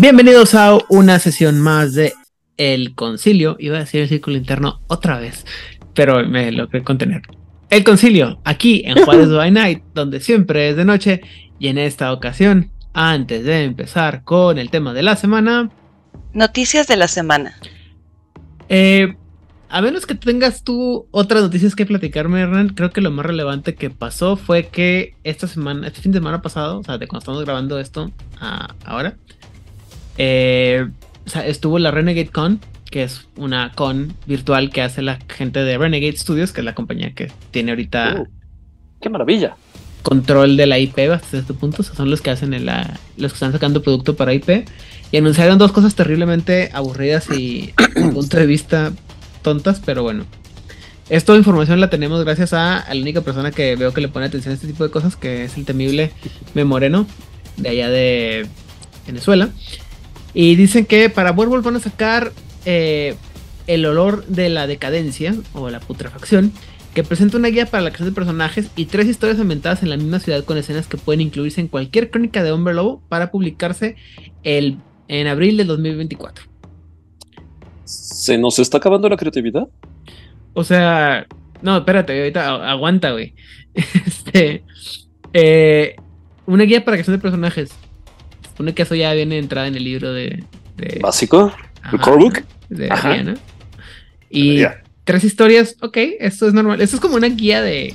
Bienvenidos a una sesión más de El Concilio. Iba a decir el círculo interno otra vez, pero me lo que contener. El Concilio, aquí en Juárez by Night, donde siempre es de noche. Y en esta ocasión, antes de empezar con el tema de la semana. Noticias de la semana. Eh, a menos que tengas tú otras noticias que platicarme, Hernán, creo que lo más relevante que pasó fue que esta semana, este fin de semana pasado, o sea, de cuando estamos grabando esto a ahora, eh, estuvo la Renegade Con, que es una con virtual que hace la gente de Renegade Studios, que es la compañía que tiene ahorita. Uh, ¡Qué maravilla! Control de la IP hasta este punto. O sea, son los que hacen la, los que están sacando producto para IP. Y anunciaron dos cosas terriblemente aburridas y, desde punto de vista, tontas, pero bueno. Esta información la tenemos gracias a, a, la única persona que veo que le pone atención a este tipo de cosas, que es el temible Memoreno, de allá de Venezuela. Y dicen que para Werewolf van a sacar eh, el olor de la decadencia o la putrefacción, que presenta una guía para la creación de personajes y tres historias ambientadas en la misma ciudad con escenas que pueden incluirse en cualquier crónica de Hombre Lobo para publicarse el, en abril del 2024. ¿Se nos está acabando la creatividad? O sea, no, espérate, ahorita aguanta, güey. Este, eh, una guía para creación de personajes. Supone que eso ya viene entrada en el libro de. de ¿Básico? ¿El core book? De Ariana. Y yeah. tres historias, ok, esto es normal. Esto es como una guía de,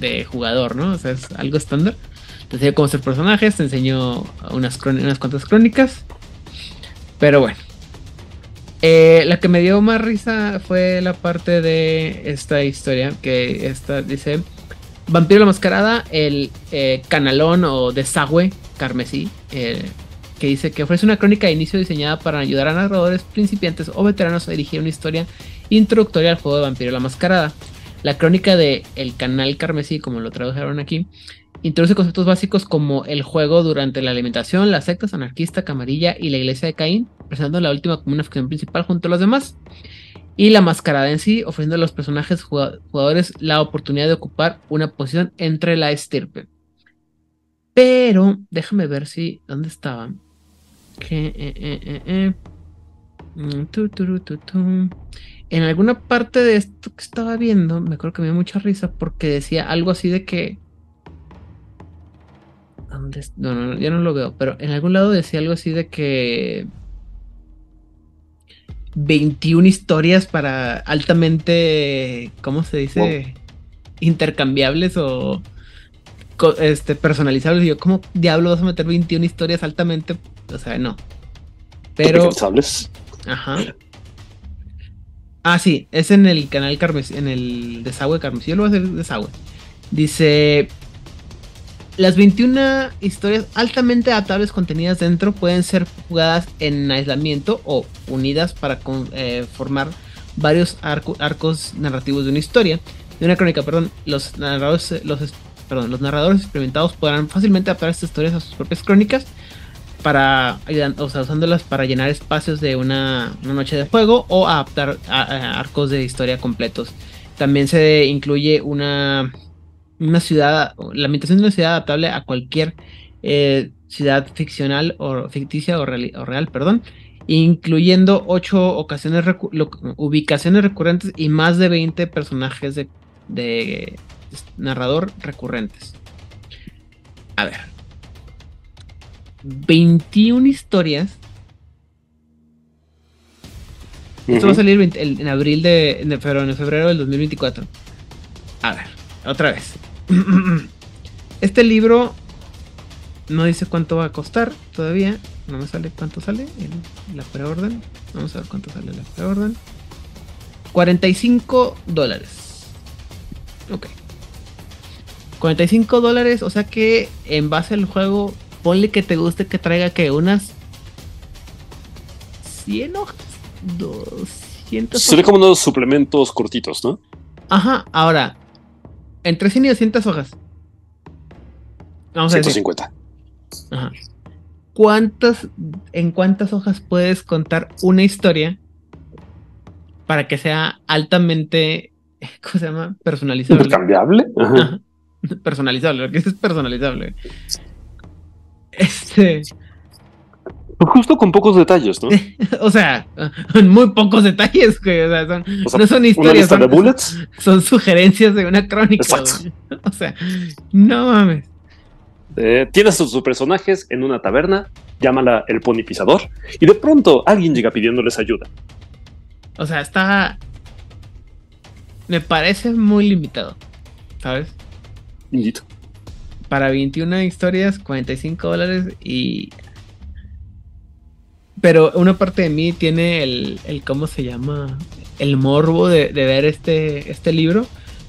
de jugador, ¿no? O sea, es algo estándar. Te enseño cómo ser personajes, te enseño unas, unas cuantas crónicas. Pero bueno. Eh, la que me dio más risa fue la parte de esta historia que esta dice Vampiro la Mascarada, el eh, canalón o desagüe carmesí, eh, que dice que ofrece una crónica de inicio diseñada para ayudar a narradores principiantes o veteranos a dirigir una historia introductoria al juego de Vampiro la Mascarada. La crónica de El Canal Carmesí, como lo tradujeron aquí, introduce conceptos básicos como el juego durante la alimentación, las sectas anarquista, camarilla y la iglesia de Caín, presentando la última como una ficción principal junto a los demás. Y la mascarada en sí, ofreciendo a los personajes jugadores la oportunidad de ocupar una posición entre la estirpe. Pero, déjame ver si. ¿Dónde estaba? Que, en alguna parte de esto que estaba viendo, me acuerdo que me dio mucha risa porque decía algo así de que. ¿Dónde? No, no, ya no lo veo, pero en algún lado decía algo así de que. 21 historias para altamente, ¿cómo se dice? Wow. Intercambiables o este, personalizables. Y yo, ¿cómo diablo vas a meter 21 historias altamente? O sea, no. Pero. Ajá. Ah, sí, es en el canal Carmesí, en el desagüe Carmesí. Yo lo voy a hacer desagüe. Dice. Las 21 historias altamente adaptables contenidas dentro pueden ser jugadas en aislamiento o unidas para eh, formar varios arco, arcos narrativos de una historia, de una crónica, perdón. Los narradores, los, perdón, los narradores experimentados podrán fácilmente adaptar estas historias a sus propias crónicas para o sea, usándolas para llenar espacios de una, noche de juego o adaptar a arcos de historia completos. También se incluye una una ciudad, la ambientación de una ciudad adaptable a cualquier eh, ciudad ficcional o ficticia o real, o real, perdón, incluyendo ocho ocasiones recu ubicaciones recurrentes y más de 20 personajes de, de narrador recurrentes. A ver. 21 historias. Uh -huh. Esto va a salir en, en abril de, de febrero, en febrero del 2024. A ver, otra vez. Este libro no dice cuánto va a costar todavía. No me sale cuánto sale en la preorden. Vamos a ver cuánto sale la preorden. 45 dólares. Ok. 45 dólares, o sea que en base al juego, ponle que te guste que traiga que unas 100 hojas. 200 Se ve como unos suplementos cortitos, ¿no? Ajá, ahora, entre 100 y 200 hojas. Vamos 150. a decir. Ajá. ¿Cuántas, ¿En cuántas hojas puedes contar una historia para que sea altamente, ¿cómo se llama? Personalizable. ¿Cambiable? Ajá. Ajá. Personalizable, porque eso es personalizable. Este. Justo con pocos detalles, ¿no? o sea, muy pocos detalles, güey. O sea, son, O sea, no son historias, son, de bullets. son sugerencias de una crónica. Exacto. güey. O sea, no mames. Eh, tienes a sus personajes en una taberna, llámala el pony pisador, y de pronto alguien llega pidiéndoles ayuda. O sea, está. Me parece muy limitado. ¿Sabes? Indito. Para 21 historias, 45 dólares y. Pero una parte de mí tiene el, el ¿cómo se llama? El morbo de, de ver este, este libro.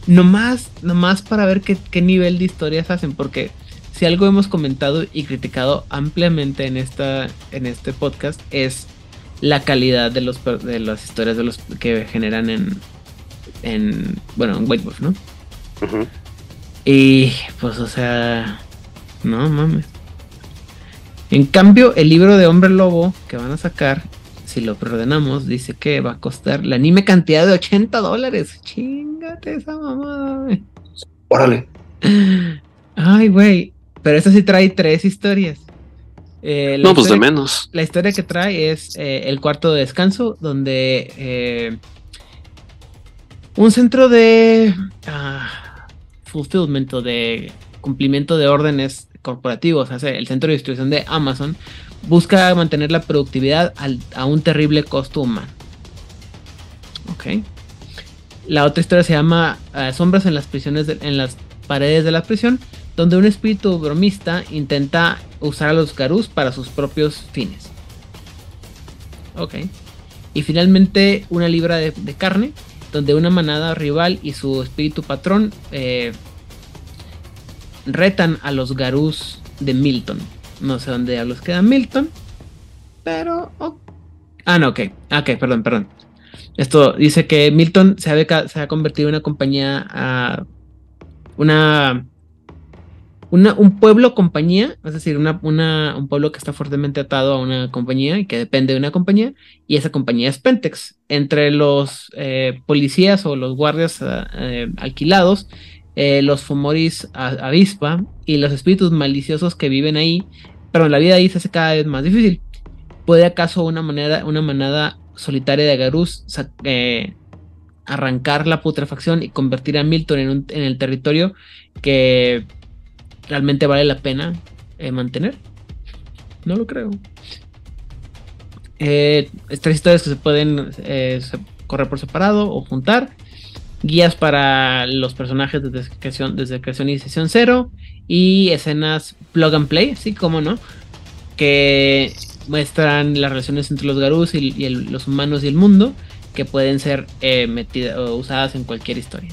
Nomás, nomás para ver qué, qué nivel de historias hacen. Porque si algo hemos comentado y criticado ampliamente en, esta, en este podcast es la calidad de, los, de las historias de los que generan en, en bueno, en White Wolf, ¿no? Y pues, o sea, no mames. En cambio, el libro de Hombre Lobo que van a sacar, si lo preordenamos, dice que va a costar la anime cantidad de 80 dólares. Chingate esa mamada, güey. Órale. Ay, güey. Pero esta sí trae tres historias. Eh, No, pues de menos. la historia que trae es eh, el cuarto de descanso, donde eh, un centro de ah, fulfillment o de cumplimiento de órdenes corporativos, o sea, el centro de distribución de Amazon, busca mantener la productividad al- a un terrible costo humano. Ok. La otra historia se llama eh, Sombras en las prisiones, de- en las paredes de la prisión, donde un espíritu bromista intenta usar a los Garús para sus propios fines. Ok. Y finalmente una libra de, de carne, donde una manada rival y su espíritu patrón eh, retan a los Garús de Milton. No sé dónde diablos queda Milton, pero... oh. Ah, no, ok. Ok, perdón, perdón. Esto dice que Milton se ha, se ha convertido en una compañía... ah, una una, un pueblo compañía, es decir, una, una- un pueblo que está fuertemente atado a una compañía y que depende de una compañía, y esa compañía es Pentex. Entre los eh, policías o los guardias ah, eh, alquilados, eh, los Fumoris avispa y los espíritus maliciosos que viven ahí, pero la vida ahí se hace cada vez más difícil. ¿Puede acaso una, manera, una manada solitaria de Garús sa- eh, arrancar la putrefacción y convertir a Milton en, un- en el territorio que realmente vale la pena eh, mantener. No lo creo. Eh, tres historias que se pueden correr por separado o juntar. Guías para los personajes desde creación, desde creación y sesión cero. Y escenas plug and play, así como no. Que muestran las relaciones entre los Garús y, y el- los humanos y el mundo. Que pueden ser eh, o usadas en cualquier historia.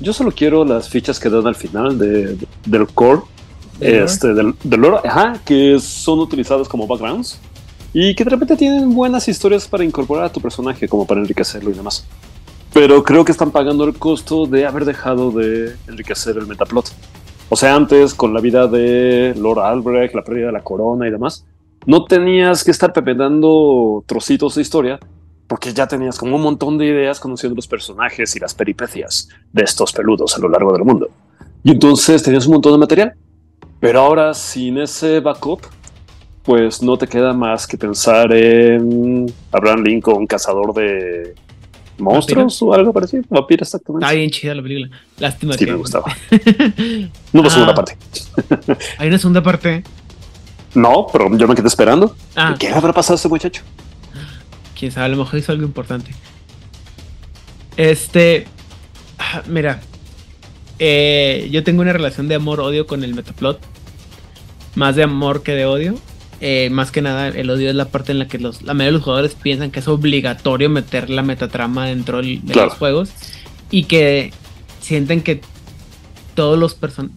Yo solo quiero las fichas que dan al final de, del core, este, del, del lore, ajá, que son utilizadas como backgrounds y que de repente tienen buenas historias para incorporar a tu personaje, como para enriquecerlo y demás. Pero creo que están pagando el costo de haber dejado de enriquecer el metaplot. O sea, antes, con la vida de Lord Albrecht, la pérdida de la corona y demás, no tenías que estar pepetando trocitos de historia porque ya tenías como un montón de ideas conociendo los personajes y las peripecias de estos peludos a lo largo del mundo. Y entonces tenías un montón de material. Pero ahora sin ese backup, pues no te queda más que pensar en Abraham Lincoln, cazador de monstruos o algo parecido. Vampiro, exactamente. Está bien chida la película. Lástima Sí, que me gustaba. No la Ah. segunda parte. Hay una segunda parte. No, pero yo me quedé esperando. Ah, ¿Qué le habrá pasado a este muchacho? quién sabe, a lo mejor hizo algo importante. Este. ah, Mira. eh, yo tengo una relación de amor-odio con el Metaplot. Más de amor que de odio. Eh, más que nada, el odio es la parte en la que los, la mayoría de los jugadores piensan que es obligatorio meter la metatrama dentro del- de Claro. los juegos. Y que sienten que todos los personajes.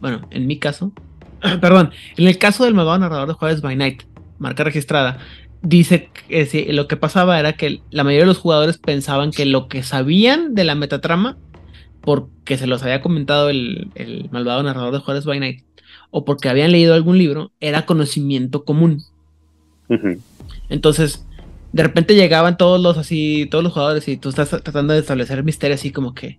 Bueno, en mi caso. perdón, en el caso del malvado narrador de Jueves by Night, marca registrada, dice que sí, lo que pasaba era que la mayoría de los jugadores pensaban que lo que sabían de la metatrama, porque se los había comentado el, el malvado narrador de Juárez by Night, o porque habían leído algún libro, era conocimiento común. Entonces, de repente llegaban todos los así, todos los jugadores, y tú estás tratando de establecer misterio así como que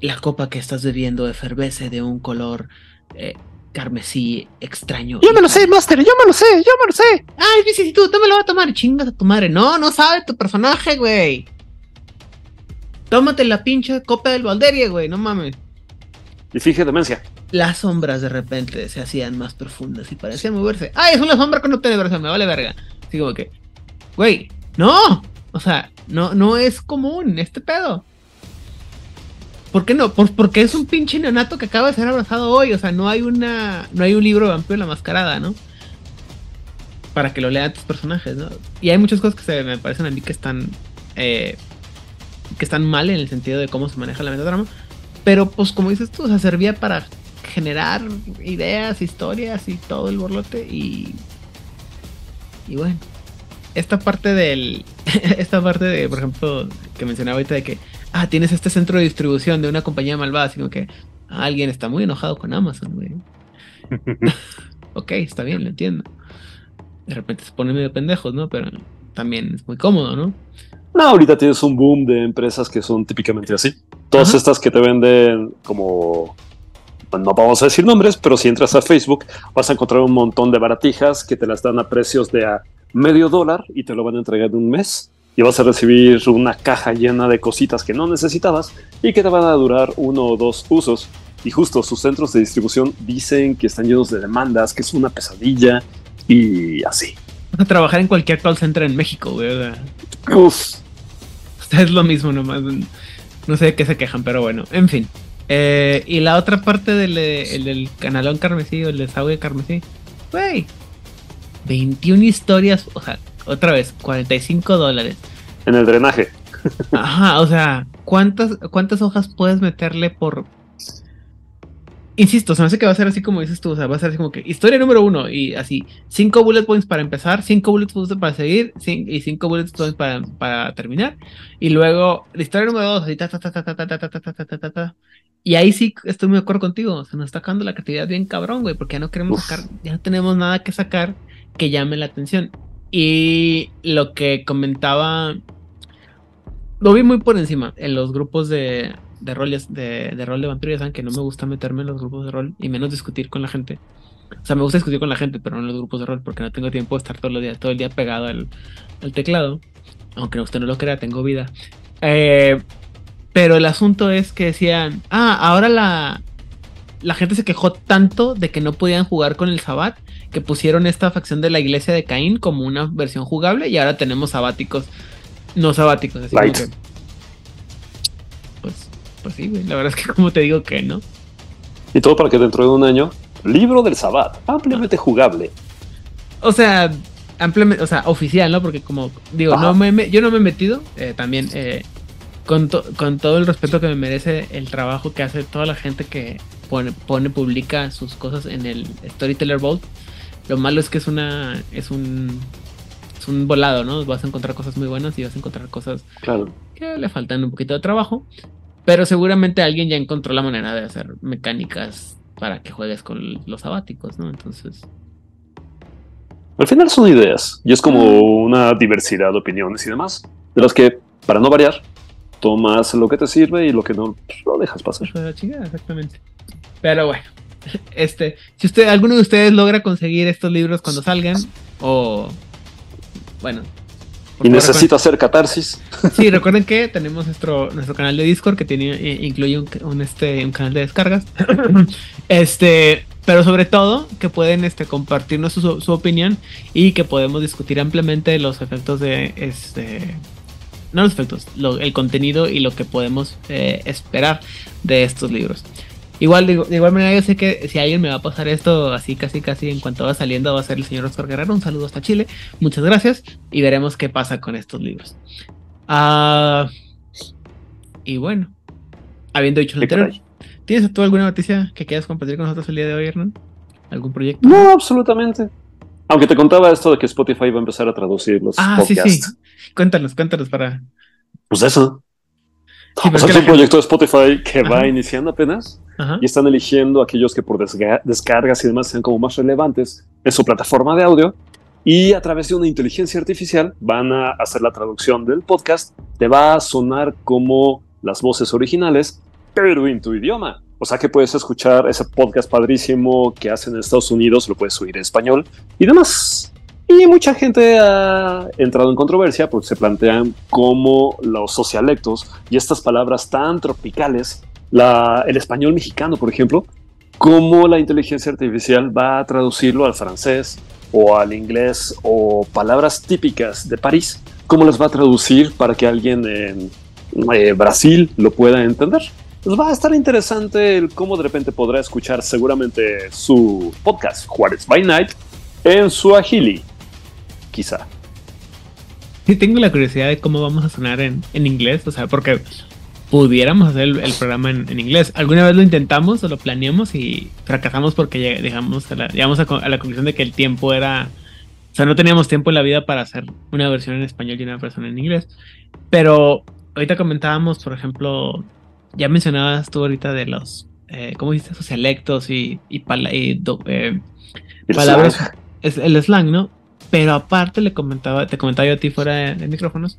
la copa que estás bebiendo efervece de un color eh, carmesí extraño. Yo me lo sé, Master, yo me lo sé, yo me lo sé. Ay, vicisitud, tú me lo vas a tomar. Chingas a tu madre. No, no sabe tu personaje, güey. Tómate la pinche copa del Valderia, güey, no mames. Y fije demencia. Las sombras de repente se hacían más profundas y parecían moverse. ¡Ay, es una sombra con no tiene versión! Me vale verga. Así como que, güey, no. O sea, no, no es común este pedo. ¿Por qué no? Pues porque es un pinche neonato que acaba de ser abrazado hoy. O sea, no hay una. No hay un libro de vampiro la mascarada, ¿no? Para que lo lean tus personajes, ¿no? Y hay muchas cosas que se me parecen a mí que están. Eh, que están mal en el sentido de cómo se maneja la metatrama. Pero pues como dices tú, o sea, servía para generar ideas, historias y todo el borlote. Y. Y bueno. Esta parte del. esta parte de, por ejemplo, que mencionaba ahorita de que. Ah, tienes este centro de distribución de una compañía malvada, sino que alguien está muy enojado con Amazon, güey. ok, está bien, lo entiendo. De repente se ponen medio pendejos, ¿no? Pero también es muy cómodo, ¿no? No, ahorita tienes un boom de empresas que son típicamente así. Todas Ajá. estas que te venden como... bueno, no vamos a decir nombres, pero si entras a Facebook vas a encontrar un montón de baratijas que te las dan a precios de a medio dólar y te lo van a entregar en un mes. Y vas a recibir una caja llena de cositas que no necesitabas y que te van a durar uno o dos usos. Y justo sus centros de distribución dicen que están llenos de demandas, que es una pesadilla y así. Vas a trabajar en cualquier call center en México, güey. Uf, o sea, es lo mismo nomás. No sé de qué se quejan, pero bueno, en fin. Eh, y la otra parte del, eh, el del canalón carmesí o el desagüe carmesí. Güey. 21 historias, o sea, otra vez, 45 dólares. en el drenaje. Ajá, o sea, ¿cuántas, ¿cuántas hojas puedes meterle por... Insisto, se me hace que va a ser así como dices tú, o sea, va a ser así como que historia número uno y así, cinco bullet points para empezar, cinco bullet points para seguir y cinco bullet points para, para terminar. Y luego, la historia número dos, así, ta, ta, ta, ta, ta, ta, ta, ta, ta, ta, ta, ta, ta. Y ahí sí estoy muy de acuerdo contigo, se nos está acabando la creatividad bien cabrón, güey, porque ya no queremos Uf. sacar, ya no tenemos nada que sacar que llame la atención. Y lo que comentaba lo vi muy por encima en los grupos de, de roles de, de rol de vampiro. Ya saben que no me gusta meterme en los grupos de rol y menos discutir con la gente. O sea, me gusta discutir con la gente, pero no en los grupos de rol porque no tengo tiempo de estar todo el día, todo el día pegado al, al teclado. Aunque usted no lo crea, tengo vida. Eh, pero el asunto es que decían, ah, ahora la, la gente se quejó tanto de que no podían jugar con el Sabbat que pusieron esta facción de la iglesia de Caín como una versión jugable y ahora tenemos sabáticos, no sabáticos, así Light. que, pues, pues sí, güey, la verdad es que como te digo que no. Y todo para que dentro de un año, libro del Sabbat, ampliamente jugable. O sea, ampliamente, o sea, oficial, ¿no? Porque como digo, Ajá. no me, me- yo no me he metido, eh, también eh, con, to- con todo el respeto que me merece el trabajo que hace toda la gente que pone, pone, publica sus cosas en el Storyteller Vault. Lo malo es que es una, es un, es un volado, ¿no? Vas a encontrar cosas muy buenas y vas a encontrar cosas Claro. que le faltan un poquito de trabajo. Pero seguramente alguien ya encontró la manera de hacer mecánicas para que juegues con los sabáticos, ¿no? Entonces, Al final son ideas y es como una diversidad de opiniones y demás, de las que, para no variar, tomas lo que te sirve y lo que no, pues, lo dejas pasar. A la chingada, exactamente. Pero bueno, este, si usted, alguno de ustedes logra conseguir estos libros cuando salgan, o bueno. Y favor, necesito hacer catarsis. Sí, recuerden que tenemos nuestro, nuestro canal de Discord que tiene, eh, incluye un, un, este, un canal de descargas. este, pero sobre todo que pueden este, compartirnos su, su opinión y que podemos discutir ampliamente los efectos de este. No los efectos, lo- el contenido y lo que podemos eh, esperar de estos libros. Igual, de, de igual manera, yo sé que si alguien me va a pasar esto así, casi, casi en cuanto va saliendo, va a ser el señor Oscar Guerrero. Un saludo hasta Chile. Muchas gracias y veremos qué pasa con estos libros. Ah, y bueno, habiendo dicho lo anterior. ¿tienes tú alguna noticia que quieras compartir con nosotros el día de hoy, Hernán? ¿Algún proyecto? No, absolutamente. Aunque te contaba esto de que Spotify va a empezar a traducir los Ah, sí, podcasts. sí. Cuéntanos, cuéntanos para. Pues eso. Sí, es un proyecto de Spotify que va iniciando apenas Ajá. y están eligiendo aquellos que por desga- descargas y demás sean como más relevantes en su plataforma de audio y a través de una inteligencia artificial van a hacer la traducción del podcast. Te va a sonar como las voces originales, pero en tu idioma. O sea que puedes escuchar ese podcast padrísimo que hacen en Estados Unidos, lo puedes oír en español y demás. Y mucha gente ha entrado en controversia porque se plantean cómo los socialectos y estas palabras tan tropicales, la, el español mexicano, por ejemplo, cómo la inteligencia artificial va a traducirlo al francés o al inglés o palabras típicas de París, cómo las va a traducir para que alguien en eh, Brasil lo pueda entender. Pues va a estar interesante el cómo de repente podrá escuchar seguramente su podcast Juárez by Night en su Agili quizá. Sí, tengo la curiosidad de cómo vamos a sonar en, inglés, o sea, porque pudiéramos hacer el, programa en, inglés. Alguna vez lo intentamos o lo planeamos y fracasamos porque llegamos a la, llegamos a, la conclusión de que el tiempo era, o sea, no teníamos tiempo en la vida para hacer una versión en español y una versión en inglés. Pero ahorita comentábamos, por ejemplo, ya mencionabas tú ahorita de los, eh, ¿cómo dices? Socialectos y, y, eh, palabras, es el slang, ¿no? Pero aparte le comentaba, te comentaba yo a ti fuera de, micrófonos.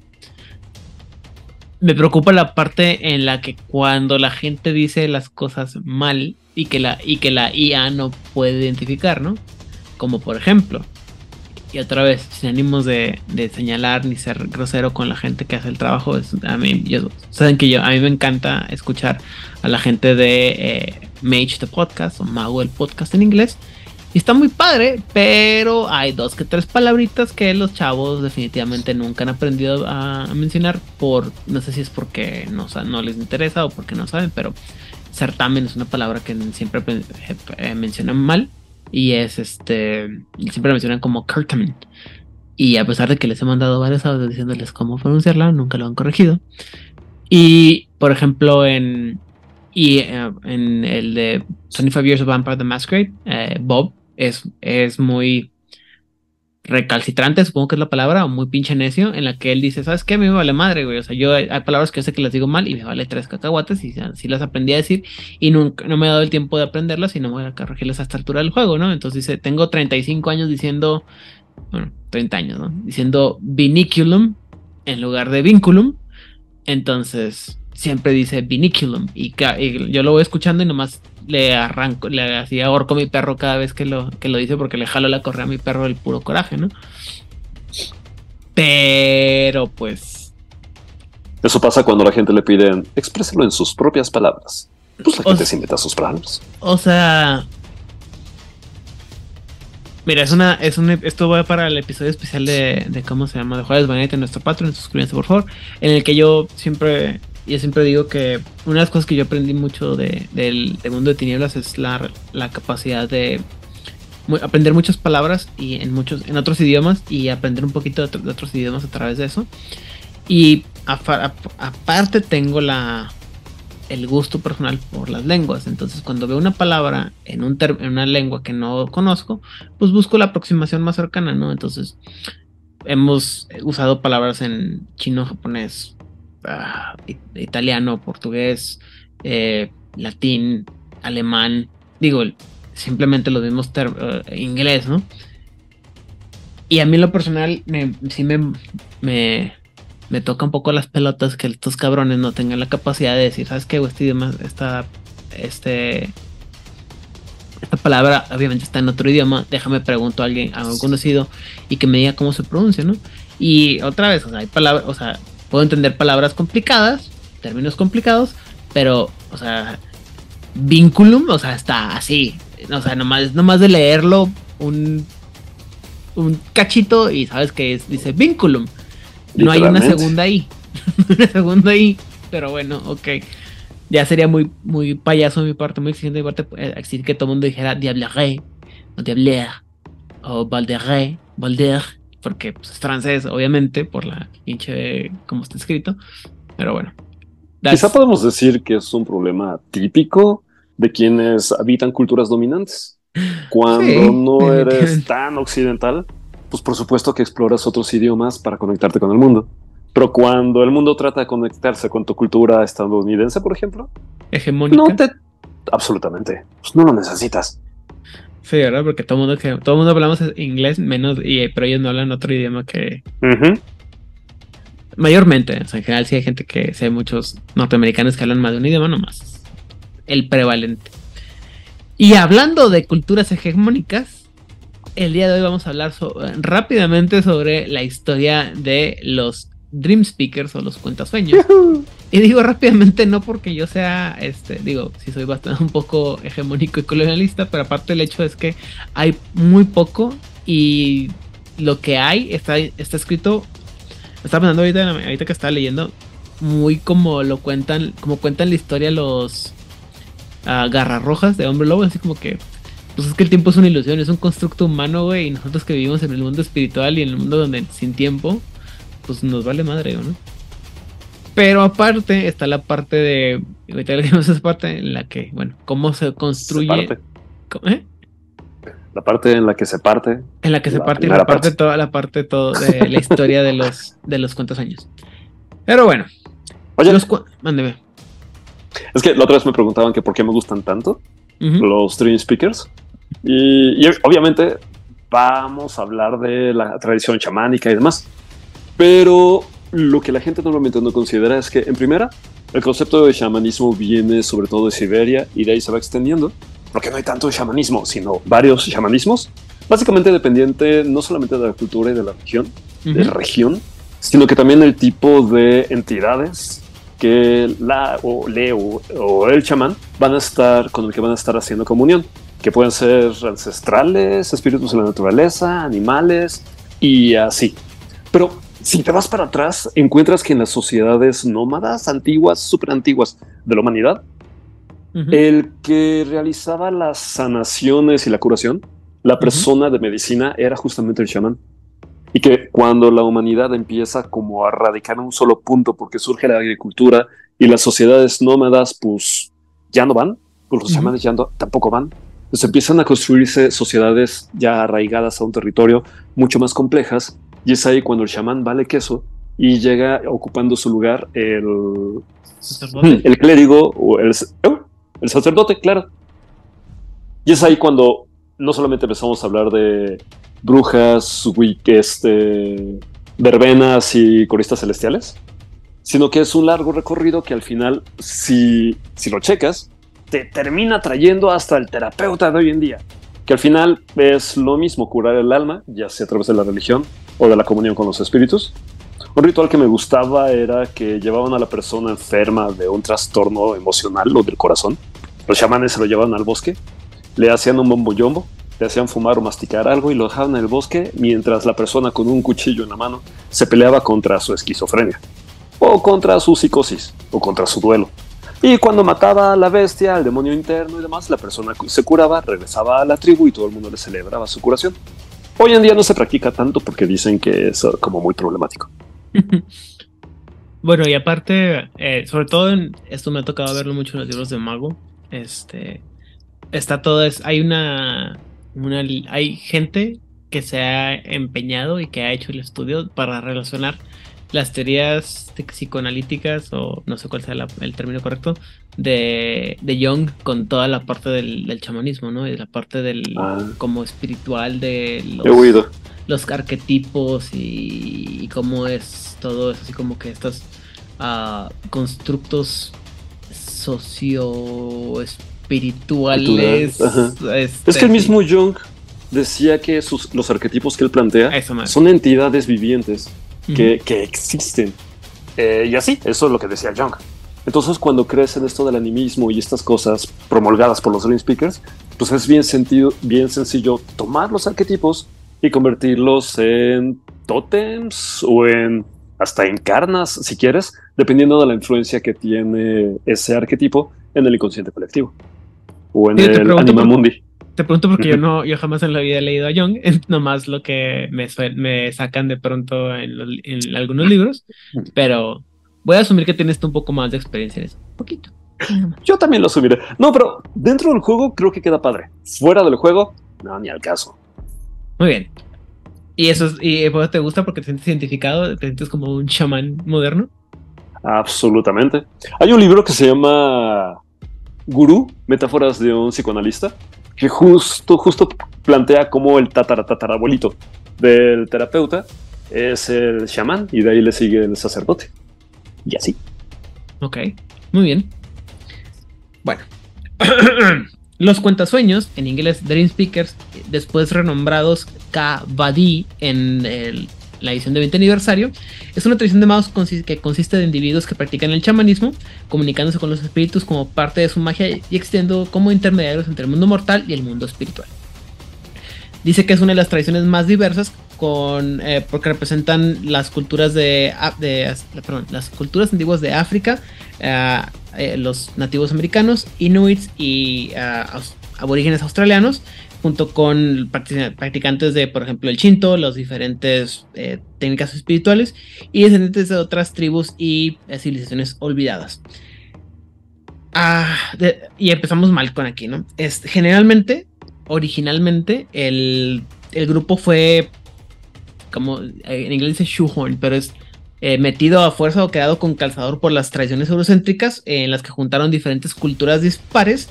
Me preocupa la parte en la que cuando la gente dice las cosas mal y que la, y que la IA no puede identificar, ¿no? Como por ejemplo, y otra vez, sin ánimos de, señalar ni ser grosero con la gente que hace el trabajo, a mí, saben que yo, a mí me encanta escuchar a la gente de eh, Mage the Podcast o Mago el Podcast en inglés. Y está muy padre, pero hay dos que tres palabritas que los chavos definitivamente nunca han aprendido a, mencionar por, no sé si es porque no, no les interesa o porque no saben, pero certamen es una palabra que siempre eh, eh, mencionan mal y es este, siempre la mencionan como curtamen. Y a pesar de que les he mandado varios audios diciéndoles cómo pronunciarla, nunca lo han corregido. Y por ejemplo, en, y, eh, en el de 25 Years of Vampire the Masquerade, Bob es, es muy recalcitrante, supongo que es la palabra, o muy pinche necio, en la que él dice, ¿sabes qué? A mí me vale madre, güey. O sea, yo hay, palabras que yo sé que las digo mal y me vale tres cacahuates y así las aprendí a decir y nunca, no me he dado el tiempo de aprenderlas y no voy a corregirlas a esta altura del juego, ¿no? Entonces dice, tengo 35 años diciendo, bueno, 30 años, ¿no? Diciendo viniculum en lugar de vinculum. Entonces, siempre dice viniculum y, y yo lo voy escuchando y nomás le arranco, le hacía ahorco a mi perro cada vez que lo, que lo dice porque le jalo la correa a mi perro del puro coraje, ¿no? Pero pues. Eso pasa cuando la gente le pide expréselo en sus propias palabras. Pues la gente se inventa sus palabras. O sea. Mira, es una, es un, esto va para el episodio especial de, de cómo se llama, de Juárez Vanity en nuestro Patreon, suscríbanse por favor, en el que yo siempre yo siempre digo que una de las cosas que yo aprendí mucho del, mundo de tinieblas es la, capacidad de aprender muchas palabras y en muchos en otros idiomas y aprender un poquito de, otros idiomas a través de eso. Y aparte tengo la el gusto personal por las lenguas. Entonces, cuando veo una palabra en, un en una lengua que no conozco, pues busco la aproximación más cercana, ¿no? Entonces, hemos usado palabras en chino, japonés, Ah, italiano, portugués, eh, latín, alemán, digo, simplemente los mismos uh, inglés, ¿no? Y a mí lo personal me, sí me, me, toca un poco las pelotas que estos cabrones no tengan la capacidad de decir, ¿sabes qué? Este idioma, esta, este, esta palabra obviamente está en otro idioma, déjame pregunto a alguien, a algún conocido, y que me diga cómo se pronuncia, ¿no? Y otra vez, o sea, hay palabras, o sea, puedo entender palabras complicadas, términos complicados, pero, o sea, vinculum, o sea, está así. O sea, nomás, nomás de leerlo un, un cachito y sabes que dice vinculum. No hay una segunda ahí. una segunda ahí. Pero bueno, ok. Ya sería muy, muy payaso de mi parte, muy exigente de mi parte, eh, así que todo el mundo dijera diableré, o diabler, o valderé, valder porque pues, es francés, obviamente, por la pinche como está escrito. Pero bueno. Quizá podemos decir que es un problema típico de quienes habitan culturas dominantes. Cuando no eres tan occidental, pues por supuesto que exploras otros idiomas para conectarte con el mundo. Pero cuando el mundo trata de conectarse con tu cultura estadounidense, por ejemplo, hegemónica, no te absolutamente, pues no lo necesitas. Sí, ¿verdad? Porque todo mundo que todo mundo hablamos inglés menos y pero ellos no hablan otro idioma que mayormente, o sea, en general sí hay gente que sé muchos norteamericanos que hablan más de un idioma nomás. el prevalente. Y hablando de culturas hegemónicas, el día de hoy vamos a hablar rápidamente sobre la historia de los Dream Speakers o los cuentasueños. Y digo rápidamente no porque yo sea, este, digo, si soy bastante un poco hegemónico y colonialista, pero aparte el hecho es que hay muy poco y lo que hay está, está escrito, estaba pensando ahorita, ahorita que estaba leyendo, muy como lo cuentan, como cuentan la historia los uh, garras rojas de hombre lobo, así como que pues es que el tiempo es una ilusión, es un constructo humano, güey, y nosotros que vivimos en el mundo espiritual y en el mundo donde sin tiempo, pues nos vale madre, ¿no? Pero aparte está la parte de, ahorita esa parte en la que, bueno, cómo se construye... ¿Eh? La parte en la que se parte. En la que se parte y la parte, toda la parte todo de la historia de los de los cuantos años. Pero bueno. Oye, mándeme. Es que la otra vez me preguntaban que por qué me gustan tanto los stream speakers. Y, obviamente vamos a hablar de la tradición chamánica y demás. Pero lo que la gente normalmente no considera es que, en primera, el concepto de chamanismo viene sobre todo de Siberia y de ahí se va extendiendo, porque no hay tanto chamanismo, sino varios chamanismos, básicamente dependiente no solamente de la cultura y de la región, de región, sino que también el tipo de entidades que la o Leo o el chamán van a estar con el que van a estar haciendo comunión, que pueden ser ancestrales, espíritus de la naturaleza, animales y así. Pero si te vas para atrás, encuentras que en las sociedades nómadas antiguas, súper antiguas de la humanidad, el que realizaba las sanaciones y la curación, la persona de medicina era justamente el chamán. Y que cuando la humanidad empieza como a radicar en un solo punto porque surge la agricultura y las sociedades nómadas pues ya no van, pues los chamanes ya tampoco van, pues empiezan a construirse sociedades ya arraigadas a un territorio mucho más complejas y es ahí cuando el chamán vale queso y llega ocupando su lugar el, el clérigo o el, oh, el sacerdote, claro. Y es ahí cuando no solamente empezamos a hablar de brujas, este, verbenas y coristas celestiales, sino que es un largo recorrido que al final, si, si lo checas, te termina trayendo hasta el terapeuta de hoy en día, que al final es lo mismo curar el alma, ya sea a través de la religión o de la comunión con los espíritus. Un ritual que me gustaba era que llevaban a la persona enferma de un trastorno emocional o del corazón. Los chamanes se lo llevaban al bosque, le hacían un bombo yombo te hacían fumar o masticar algo y lo dejaban en el bosque mientras la persona con un cuchillo en la mano se peleaba contra su esquizofrenia, o contra su psicosis, o contra su duelo. Y cuando mataba a la bestia, al demonio interno y demás, la persona se curaba, regresaba a la tribu y todo el mundo le celebraba su curación. Hoy en día no se practica tanto porque dicen que es uh, como muy problemático. bueno, y aparte, eh, sobre todo en esto me ha tocado verlo mucho en los libros de Mago. Este está todo es, hay una hay gente que se ha empeñado y que ha hecho el estudio para relacionar las teorías psicoanalíticas, o no sé cuál sea el término correcto, de, de Jung con toda la parte del, chamanismo, ¿no? Y la parte del ah. como espiritual de los, los arquetipos y, cómo es todo eso, así como que estos uh, constructos socio espirituales. Este, es que el mismo Jung decía que sus, los arquetipos que él plantea son entidades vivientes que, existen. Eh, y así, eso es lo que decía Jung. Entonces, cuando crees en esto del animismo y estas cosas promulgadas por los Dream Speakers, pues es bien, sentido, bien sencillo tomar los arquetipos y convertirlos en tótems o en hasta en carnas, si quieres, dependiendo de la influencia que tiene ese arquetipo en el inconsciente colectivo o en el Anima Mundi. Te pregunto porque yo no, yo jamás en la vida he leído a Jung, nomás lo que me, me sacan de pronto en, algunos libros, pero voy a asumir que tienes tú un poco más de experiencia en eso, un poquito. Yo también lo asumiré. No, pero dentro del juego creo que queda padre. Fuera del juego, no, ni al caso. Muy bien. ¿Y eso y te gusta porque te sientes identificado? ¿Te sientes como un chamán moderno? Absolutamente. Hay un libro que se llama Gurú, Metáforas de un psicoanalista, que justo, justo plantea cómo el tataratatarabolito del terapeuta es el chamán y de ahí le sigue el sacerdote. Y así. Ok, muy bien. Bueno, Los cuentasueños, en inglés Dream Speakers, después renombrados Kabadi en el la edición de 20 aniversario, es una tradición de magos que consiste de individuos que practican el chamanismo, comunicándose con los espíritus como parte de su magia y existiendo como intermediarios entre el mundo mortal y el mundo espiritual. Dice que es una de las tradiciones más diversas con, eh, porque representan las culturas de, las culturas antiguas de África, eh, eh, los nativos americanos, inuits y aborígenes australianos, junto con practicantes de, por ejemplo, el Shinto, las diferentes técnicas espirituales y descendientes de otras tribus y civilizaciones olvidadas. Ah, y empezamos mal con aquí, ¿no? Es, generalmente, originalmente, el, grupo fue, como en inglés dice shoehorn, pero es eh, metido a fuerza o quedado con calzador por las tradiciones eurocéntricas en las que juntaron diferentes culturas dispares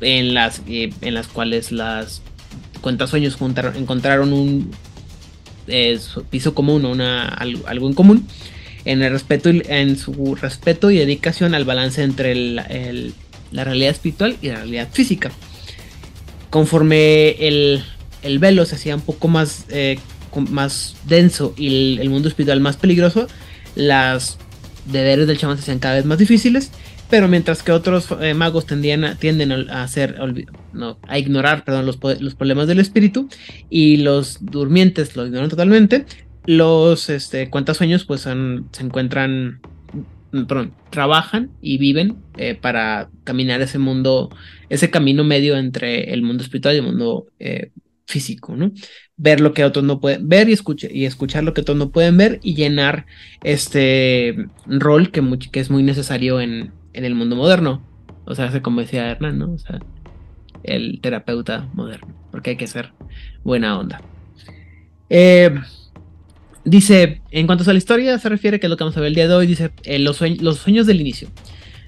en las, en las cuales las cuentas sueños encontraron un eh, piso común, una, algo, en común, en el respeto en su respeto y dedicación al balance entre la realidad espiritual y la realidad física. Conforme el, velo se hacía un poco más, eh, más denso y el, mundo espiritual más peligroso, las deberes del chamán se hacían cada vez más difíciles pero mientras que otros eh, magos tendían a, tienden a hacer no, a ignorar perdón, los, los, problemas del espíritu y los durmientes lo ignoran totalmente los este, cuentasueños pues se encuentran perdón, trabajan y viven eh, para caminar ese mundo ese camino medio entre el mundo espiritual y el mundo eh, físico, ¿no? Ver lo que otros no pueden ver y, escuchar, y escuchar lo que otros no pueden ver y llenar este rol que, que es muy necesario en, en el mundo moderno. O sea, como decía Hernán, ¿no? O sea, el terapeuta moderno, porque hay que ser buena onda. Eh, dice, en cuanto a la historia se refiere, que lo que vamos a ver el día de hoy, dice, eh, los, sueños, del inicio.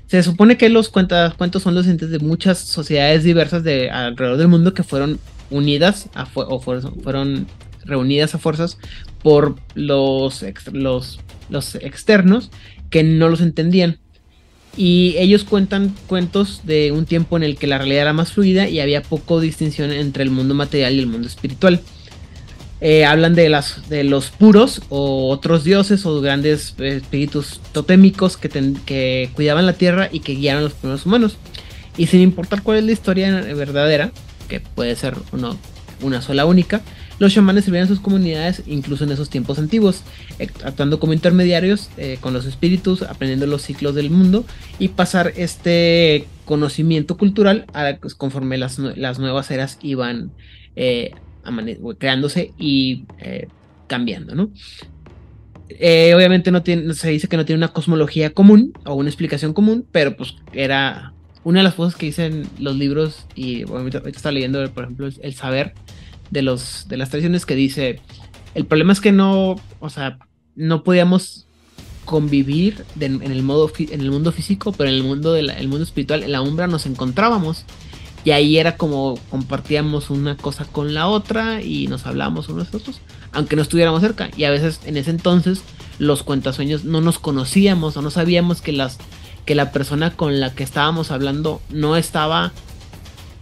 Se supone que los cuentos son los entes de muchas sociedades diversas de alrededor del mundo que fueron unidas o fueron, reunidas a fuerzas por los, los, los externos que no los entendían. Y ellos cuentan cuentos de un tiempo en el que la realidad era más fluida y había poco distinción entre el mundo material y el mundo espiritual. Eh, hablan de, las, de los puros o otros dioses o grandes espíritus totémicos que, que cuidaban la tierra y que guiaron a los primeros humanos. Y sin importar cuál es la historia verdadera, que puede ser uno, una sola única, los chamanes servían a sus comunidades incluso en esos tiempos antiguos, eh, actuando como intermediarios eh, con los espíritus, aprendiendo los ciclos del mundo y pasar este conocimiento cultural pues, conforme las, nuevas eras iban eh, creándose y cambiando, ¿no? obviamente no tiene, se dice que no tiene una cosmología común o una explicación común, pero pues era una de las cosas que dicen los libros y ahorita, está leyendo, por ejemplo, el saber de, los, de las tradiciones que dice, el problema es que no, o sea, no podíamos convivir en, el modo, en el mundo físico, pero en el mundo, del mundo espiritual, en la umbra nos encontrábamos. Y ahí era como compartíamos una cosa con la otra y nos hablábamos unos a otros, aunque no estuviéramos cerca. Y a veces en ese entonces los cuentasueños no nos conocíamos o no sabíamos que, las, que la persona con la que estábamos hablando no estaba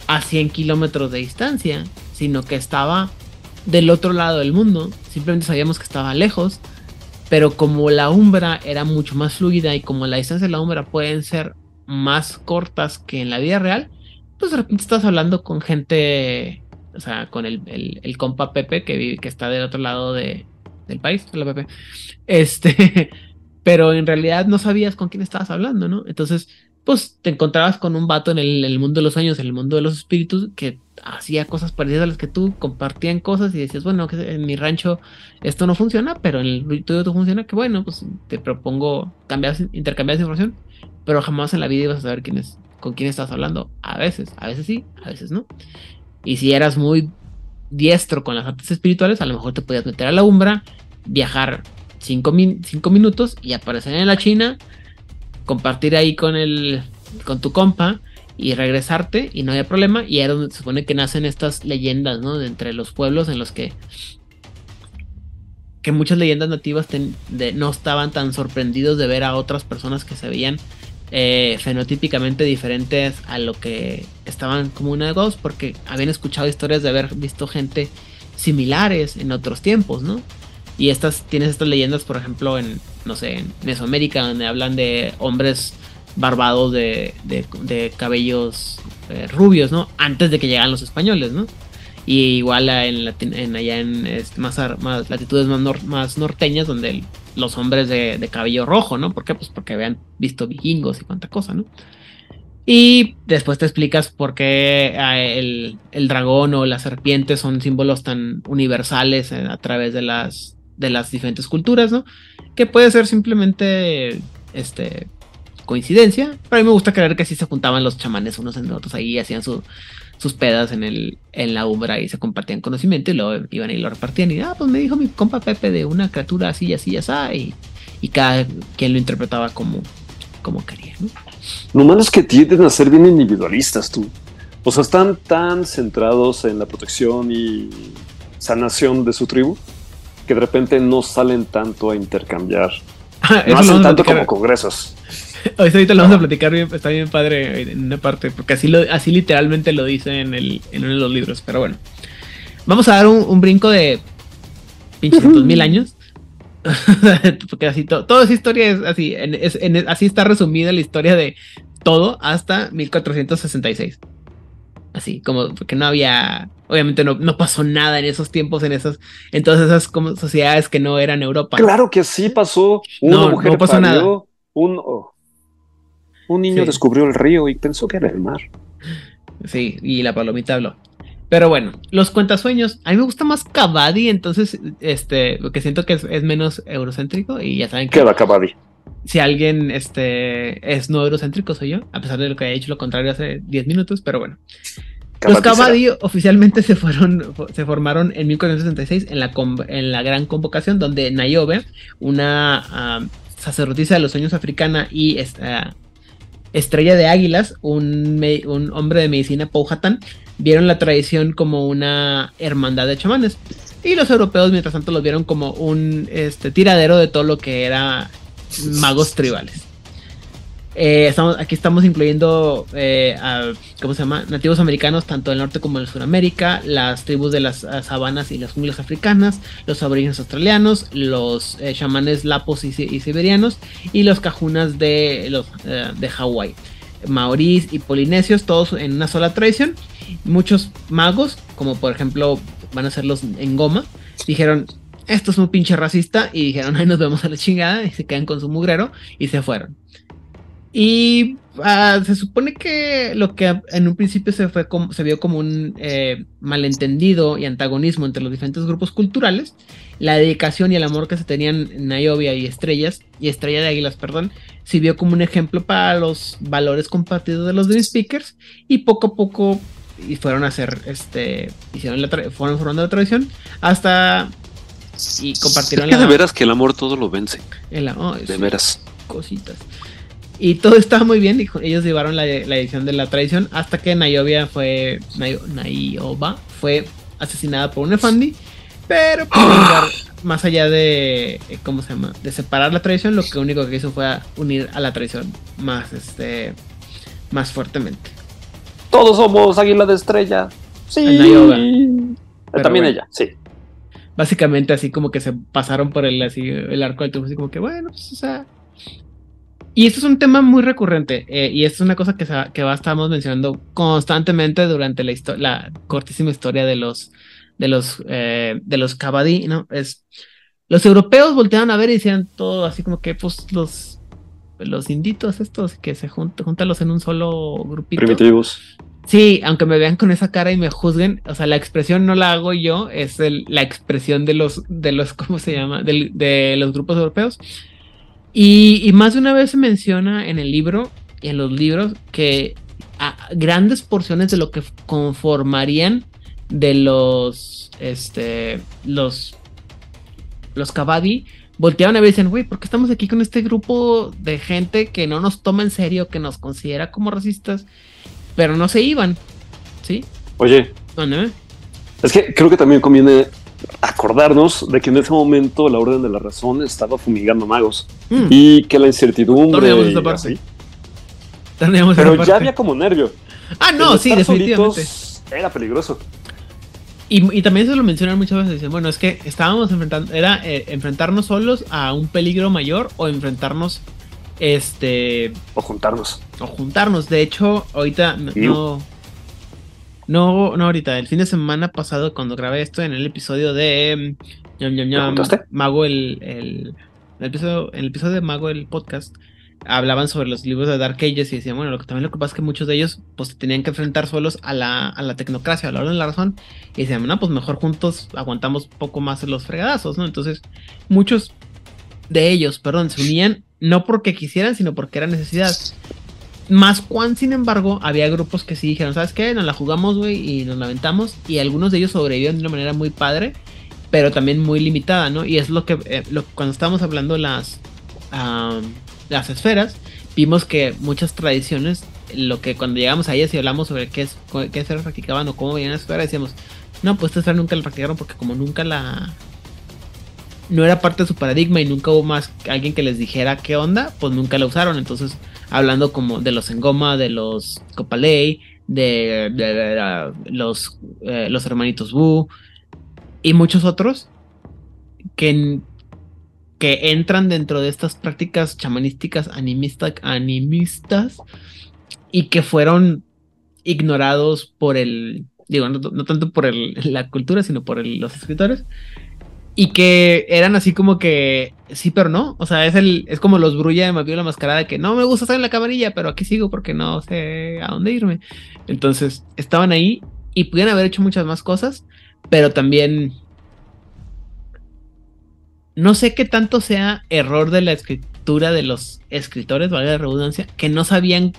a 100 kilómetros de distancia sino que estaba del otro lado del mundo. Simplemente sabíamos que estaba lejos, pero como la umbra era mucho más fluida y como la distancia de la umbra pueden ser más cortas que en la vida real, pues de repente estás hablando con gente, o sea, con el, el, compa Pepe que, vive, que está del otro lado de, del país, Pepe, este, pero en realidad no sabías con quién estabas hablando, ¿no? Entonces, pues te encontrabas con un vato en el, mundo de los sueños, en el mundo de los espíritus, que hacía cosas parecidas a las que tú, compartían cosas y decías, bueno, que en mi rancho esto no funciona, pero en el tuyo todo funciona, que bueno, pues te propongo cambiar, intercambiar esa información, pero jamás en la vida ibas a saber quién es, con quién estás hablando. A veces, a veces sí, a veces no. Y si eras muy diestro con las artes espirituales, a lo mejor te podías meter a la umbra, viajar cinco, minutos y aparecer en la China compartir ahí con el con tu compa y regresarte y no había problema y era donde se supone que nacen estas leyendas, ¿no? De entre los pueblos en los que que muchas leyendas nativas no estaban tan sorprendidos de ver a otras personas que se veían eh, fenotípicamente diferentes a lo que estaban como una dos, porque habían escuchado historias de haber visto gente similares en otros tiempos, ¿no? Y estas, tienes estas leyendas, por ejemplo, en, no sé, en Mesoamérica, donde hablan de hombres barbados de, de, cabellos eh, rubios, ¿no? Antes de que llegaran los españoles, ¿no? Y igual en, allá en más, latitudes más, norteñas, donde los hombres de, cabello rojo, ¿no? ¿Por qué? Pues porque habían visto vikingos y cuánta cosa, ¿no? Y después te explicas por qué ah, el, dragón o la serpiente son símbolos tan universales eh, a través de las, de las diferentes culturas, ¿no? Que puede ser simplemente este, coincidencia, pero a mí me gusta creer que sí se juntaban los chamanes unos en otros ahí, hacían su, sus pedas en, el, en la umbra y se compartían conocimiento y luego iban y lo repartían y, ah, pues me dijo mi compa Pepe de una criatura así, así, así, y, y cada quien lo interpretaba como, como quería, ¿no? Lo malo es que tienden a ser bien individualistas tú. O sea, están tan centrados en la protección y sanación de su tribu que de repente no salen tanto a intercambiar. no hacen tanto como congresos. ahorita lo vamos a platicar bien, está bien padre en una parte, porque así, lo, así literalmente lo dice en, el, en uno de los libros. Pero bueno, vamos a dar un, brinco de pinches mil años. porque así todo, toda esa historia es así, así está resumida la historia de todo hasta 1466. Así, como porque no había, obviamente no, no pasó nada en esos tiempos, en esas, en todas esas como sociedades que no eran Europa. Claro que sí pasó. Una no, mujer no pasó nada. Un, oh, un niño descubrió el río y pensó que era el mar. Sí, y la palomita habló. Pero bueno, los cuentasueños, a mí me gusta más Cavadi, entonces, este, lo que siento que es, menos eurocéntrico y ya saben que... Queda Cavadi. Si alguien este, es no eurocéntrico, soy yo, a pesar de lo que haya dicho lo contrario hace 10 minutos, pero bueno. los Cavadi oficialmente se fueron, se formaron en 1466 en la, en la gran convocación donde Nayobe, una ah, sacerdotisa de los sueños africana y esta, Estrella de Águilas, un, hombre de medicina Powhatan, vieron la tradición como una hermandad de chamanes. Y los europeos, mientras tanto, los vieron como un este, tiradero de todo lo que era magos tribales. Eh, aquí estamos incluyendo eh, a, ¿cómo se llama? Nativos americanos, tanto del norte como del Suramérica, las tribus de las sabanas y las junglas africanas, los aborígenes australianos, los eh, chamanes lapos y, siberianos y los cajunas de, los, de Hawái. Maorís y polinesios, todos en una sola tradición. Muchos magos, como por ejemplo van a ser los en Goma, dijeron, esto es un pinche racista y dijeron, ahí nos vemos a la chingada y se quedan con su mugrero y se fueron. Y ah, se supone que lo que en un principio se, fue como, se vio como un eh, malentendido y antagonismo entre los diferentes grupos culturales, la dedicación y el amor que se tenían Nayovia y Estrellas, y Estrella de Águilas, perdón, se vio como un ejemplo para los valores compartidos de los Dream Speakers, y poco a poco y fueron a hacer, este, hicieron la fueron formando la tradición hasta y compartieron es que de veras que el amor todo lo vence. de veras. Cositas. Y todo estaba muy bien. Y ellos llevaron la, edición de la tradición hasta que Nayobia fue. Nayoba fue asesinada por un Efandi. Pero más allá de. Eh, ¿Cómo se llama? De separar la tradición, lo que único que hizo fue unir a la tradición más, este, más fuertemente. Todos somos águila de estrella. Sí. También ella, sí. Básicamente así como que se pasaron por el, así, el arco del triunfo, así como que bueno, pues, o sea, y esto es un tema muy recurrente eh, y esto es una cosa que, que va, estamos mencionando constantemente durante la, la cortísima historia de los de los eh, de los Cabadí, ¿no? Es los europeos volteaban a ver y decían todo así como que pues los los inditos estos que se juntan, en un solo grupito. Primitivos. Sí, aunque me vean con esa cara y me juzguen, o sea, la expresión no la hago yo, es la expresión de los, de los, ¿cómo se llama? de los grupos europeos. Y, más de una vez se menciona en el libro, en los libros, que grandes porciones de lo que conformarían de los, este, los, los Kabadi, volteaban a ver y dicen, güey, ¿por qué estamos aquí con este grupo de gente que no nos toma en serio, que nos considera como racistas, pero no se iban? ¿Sí? Oye. Es que creo que también conviene acordarnos de que en ese momento la Orden de la Razón estaba fumigando magos mm. y que la incertidumbre. Pero ya había como nervio. Ah, no, sí, definitivamente. Era peligroso. Y, también se lo mencionan muchas veces. Dicen, bueno, es que estábamos enfrentando, era eh, enfrentarnos solos a un peligro mayor o enfrentarnos, este... O juntarnos. O juntarnos. De hecho, ahorita no... No, no ahorita, el fin de semana pasado cuando grabé esto en el episodio de Mago el, el, el, episodio, el episodio de Mago el podcast, hablaban sobre los libros de Dark Ages y decían, bueno, lo que también lo que pasa es que muchos de ellos pues tenían que enfrentar solos a la, a la tecnocracia, a la orden de la razón, y decían, no, pues mejor juntos aguantamos poco más los fregadazos, ¿no? Entonces, muchos de ellos, perdón, se unían no porque quisieran, sino porque era necesidad. Más cuan, sin embargo, había grupos que sí dijeron, ¿sabes qué? Nos la jugamos, güey, y nos la aventamos, y algunos de ellos sobrevivieron de una manera muy padre, pero también muy limitada, ¿no? Y es lo que, eh, cuando estábamos hablando las las esferas, vimos que muchas tradiciones, lo que cuando llegamos a ellas y hablamos sobre qué, es, qué esferas practicaban o cómo veían las esferas, decíamos, no, pues esta esfera nunca la practicaron porque como nunca la... No era parte de su paradigma y nunca hubo más alguien que les dijera qué onda, pues nunca la usaron. Entonces, hablando como de los Engoma, de los Copaley, de, los, eh, los hermanitos Wu y muchos otros que que entran dentro de estas prácticas chamanísticas animistas y que fueron ignorados por el, digo, no, tanto por la cultura, sino por los escritores, y que eran así como que sí, pero no, o sea, es el es como los brulla de Mavio la mascarada que no me gusta estar en la camarilla, pero aquí sigo porque no sé a dónde irme. Entonces, estaban ahí y pudieran haber hecho muchas más cosas, pero también no sé qué tanto sea error de la escritura de los escritores, valga la redundancia, que no sabían.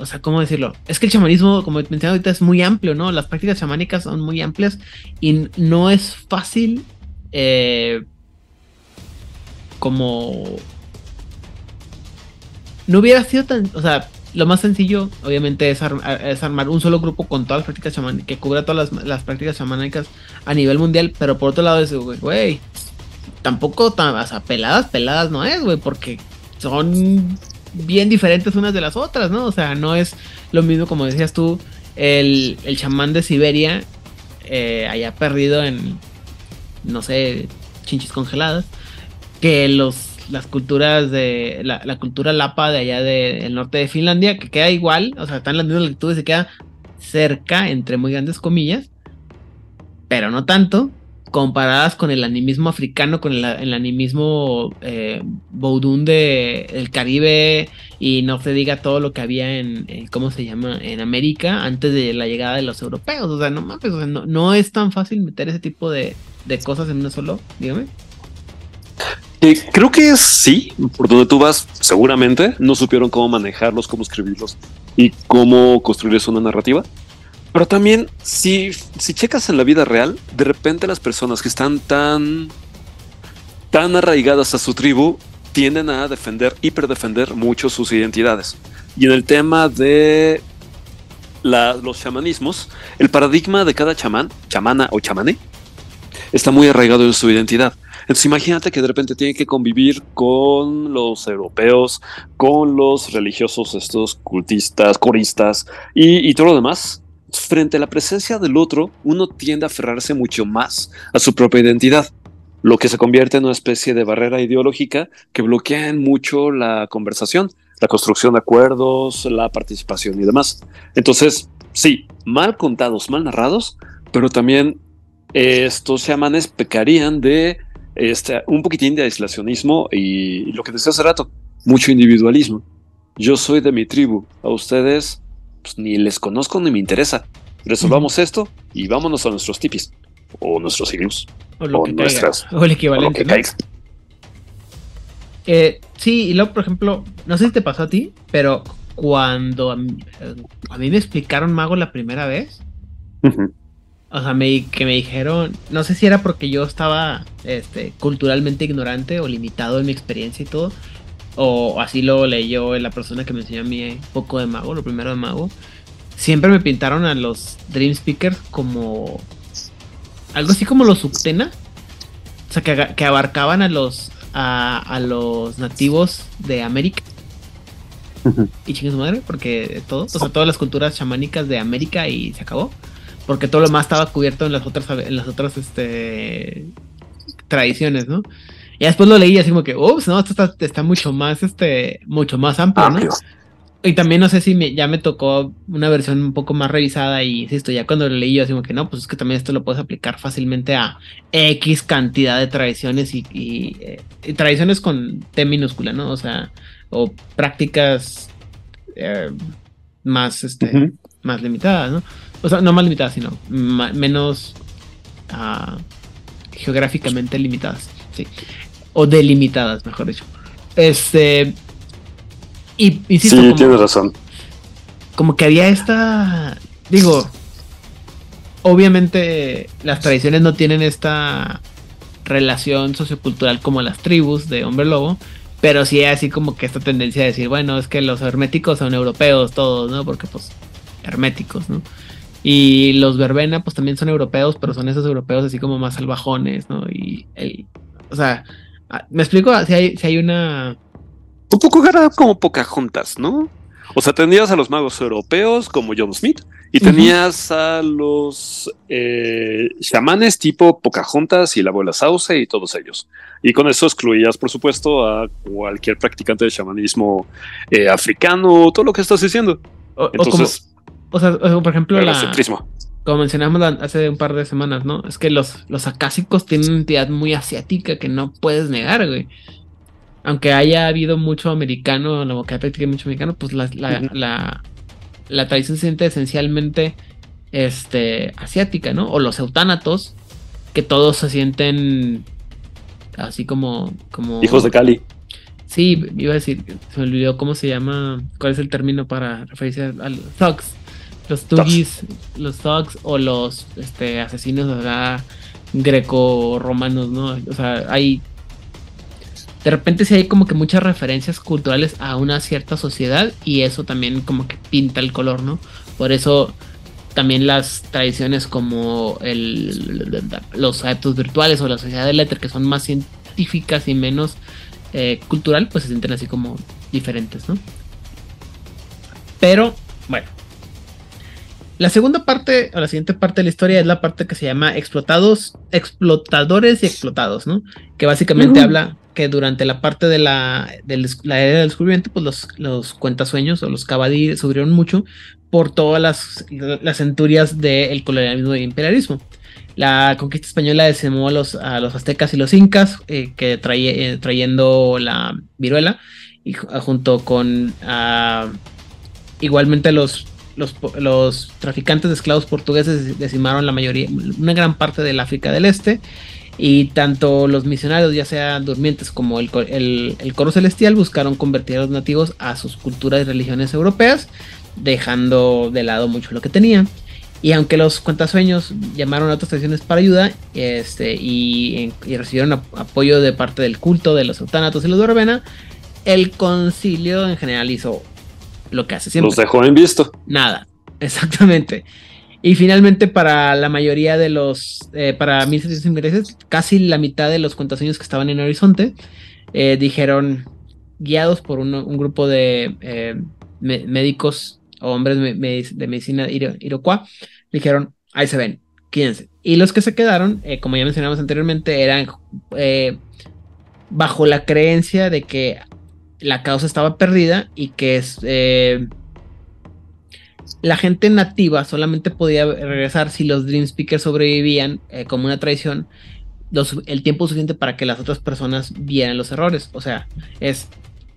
O sea, ¿cómo decirlo? Es que el chamanismo, como mencioné ahorita, es muy amplio, ¿no? Las prácticas chamánicas son muy amplias y no es fácil eh, como... No hubiera sido tan... O sea, lo más sencillo, obviamente, es, armar un solo grupo con todas las prácticas chamánicas, que cubra todas las, prácticas chamánicas a nivel mundial, pero por otro lado es, güey, tampoco tan, o sea, peladas, peladas no es, güey, porque son bien diferentes unas de las otras, ¿no? O sea, no es lo mismo, como decías tú, el, el chamán de Siberia eh, haya perdido en, no sé, chinchis congeladas, que los las culturas de la, cultura lapa de allá del norte de Finlandia, que queda igual, o sea, están las mismas latitudes, se queda cerca, entre muy grandes comillas, pero no tanto, comparadas con el animismo africano, con el, animismo eh, boudún de, del Caribe, y no se diga todo lo que había en, ¿cómo se llama?, en América antes de la llegada de los europeos, o sea, no mames, no, no es tan fácil meter ese tipo de, de cosas en una solo, dígame. Eh, creo que sí, por donde tú vas, seguramente no supieron cómo manejarlos, cómo escribirlos y cómo construirles una narrativa. Pero también, si, si checas en la vida real, de repente las personas que están tan, tan arraigadas a su tribu tienden a defender, hiperdefender mucho sus identidades. Y en el tema de los chamanismos, el paradigma de cada chamán, chamana o chamane, está muy arraigado en su identidad. Entonces imagínate que de repente tiene que convivir con los europeos, con los religiosos, estos cultistas, coristas y, todo lo demás. Frente a la presencia del otro, uno tiende a aferrarse mucho más a su propia identidad, lo que se convierte en una especie de barrera ideológica que bloquea mucho la conversación, la construcción de acuerdos, la participación y demás. Entonces, sí, mal contados, mal narrados, pero también estos chamanes pecarían de este, un poquitín de aislacionismo y lo que decía hace rato, mucho individualismo. Yo soy de mi tribu, a ustedes pues, ni les conozco ni me interesa. Resolvamos esto y vámonos a nuestros tipis o nuestros siglos o, nuestras o el equivalente. Eh, sí, y luego, por ejemplo, no sé si te pasó a ti, pero cuando a mí, me explicaron Mago la primera vez, o sea, me, que me dijeron, no sé si era porque yo estaba este, culturalmente ignorante o limitado en mi experiencia y todo, o así lo leyó la persona que me enseñó a mí un poco de mago, lo primero de mago. Siempre me pintaron a los Dream Speakers como algo así como los subtena, o sea, que, que abarcaban a los a, los nativos de América. Y chingue su madre, porque todo, o sea, todas las culturas chamánicas de América y se acabó. Porque todo lo más estaba cubierto en las otras, en las otras este, tradiciones, ¿no? Y después lo leí así como que, ups, no, esto está, mucho más, este, mucho más amplio, ¿no? Y también no sé si me, ya me tocó una versión un poco más revisada y insisto, ya cuando lo leí yo así como que no, pues es que también esto lo puedes aplicar fácilmente a X cantidad de tradiciones y, eh, tradiciones con T minúscula, ¿no? O sea, o prácticas eh, más, este, más limitadas, ¿no? O sea, no más limitadas, sino menos uh, geográficamente limitadas, sí. O delimitadas, mejor dicho. Este, y, sí, tienes razón. Como que había esta. Digo, obviamente las tradiciones no tienen esta relación sociocultural como las tribus de hombre lobo, pero sí hay así como que esta tendencia a decir, bueno, es que los herméticos son europeos todos, ¿no? Porque pues herméticos, ¿no? Y los verbena pues también son europeos, pero son esos europeos así como más salvajones, ¿no? Y el, o sea, me explico si hay, si hay una un poco como Pocahontas, ¿no? O sea, tenías a los magos europeos como John Smith y tenías a los eh, chamanes tipo Pocahontas y la abuela Sauce y todos ellos. Y con eso excluías, por supuesto, a cualquier practicante de chamanismo eh, africano, todo lo que estás diciendo. Entonces, o, sea, por ejemplo, la, como mencionamos hace un par de semanas, ¿no? Es que los, los acásicos tienen una entidad muy asiática que no puedes negar, güey aunque haya habido mucho americano, la boca práctica mucho americano, pues la, la, tradición se siente esencialmente este, asiática, ¿no? O los eutánatos, que todos se sienten así como, como... Hijos de Cali. Sí, iba a decir, se me olvidó cómo se llama, cuál es el término para referirse a los thugs. Los tugis, los thugs o los este, asesinos greco-romanos, ¿no? O sea, hay de repente sí hay como que muchas referencias culturales a una cierta sociedad y eso también como que pinta el color, ¿no? Por eso también las tradiciones como el, los adeptos virtuales o la sociedad del éter que son más científicas y menos eh, cultural, pues se sienten así como diferentes, ¿no? Pero, bueno. La segunda parte, o la siguiente parte de la historia es la parte que se llama explotados, explotadores y explotados, ¿no? Que básicamente habla que durante la parte de la, la era del descubrimiento, pues los, los cuentasueños o los cabadir subieron mucho por todas las, las centurias del colonialismo y imperialismo. La conquista española decimó a los, a los aztecas y los incas, eh, que trae, eh, trayendo la viruela, y junto con igualmente los, los, traficantes de esclavos portugueses decimaron la mayoría, una gran parte del África del Este y tanto los misionarios, ya sean durmientes como el, coro celestial, buscaron convertir a los nativos a sus culturas y religiones europeas, dejando de lado mucho lo que tenían. Y aunque los cuentasueños llamaron a otras tradiciones para ayuda este, y, recibieron apoyo de parte del culto de los eutánatos y los verbena, el concilio en general hizo lo que hace siempre. Los dejó en visto. Nada, exactamente. Y finalmente para la mayoría de los, eh, para 1700 casi la mitad de los cuentasueños que estaban en Horizonte, eh, dijeron, guiados por un, grupo de eh, médicos o hombres de medicina iroquois, dijeron, ahí se ven, quédense. Y los que se quedaron, como ya mencionamos anteriormente, eran bajo la creencia de que la causa estaba perdida y que es la gente nativa solamente podía regresar si los Dream Speakers sobrevivían eh, como una tradición el tiempo suficiente para que las otras personas vieran los errores. O sea, es,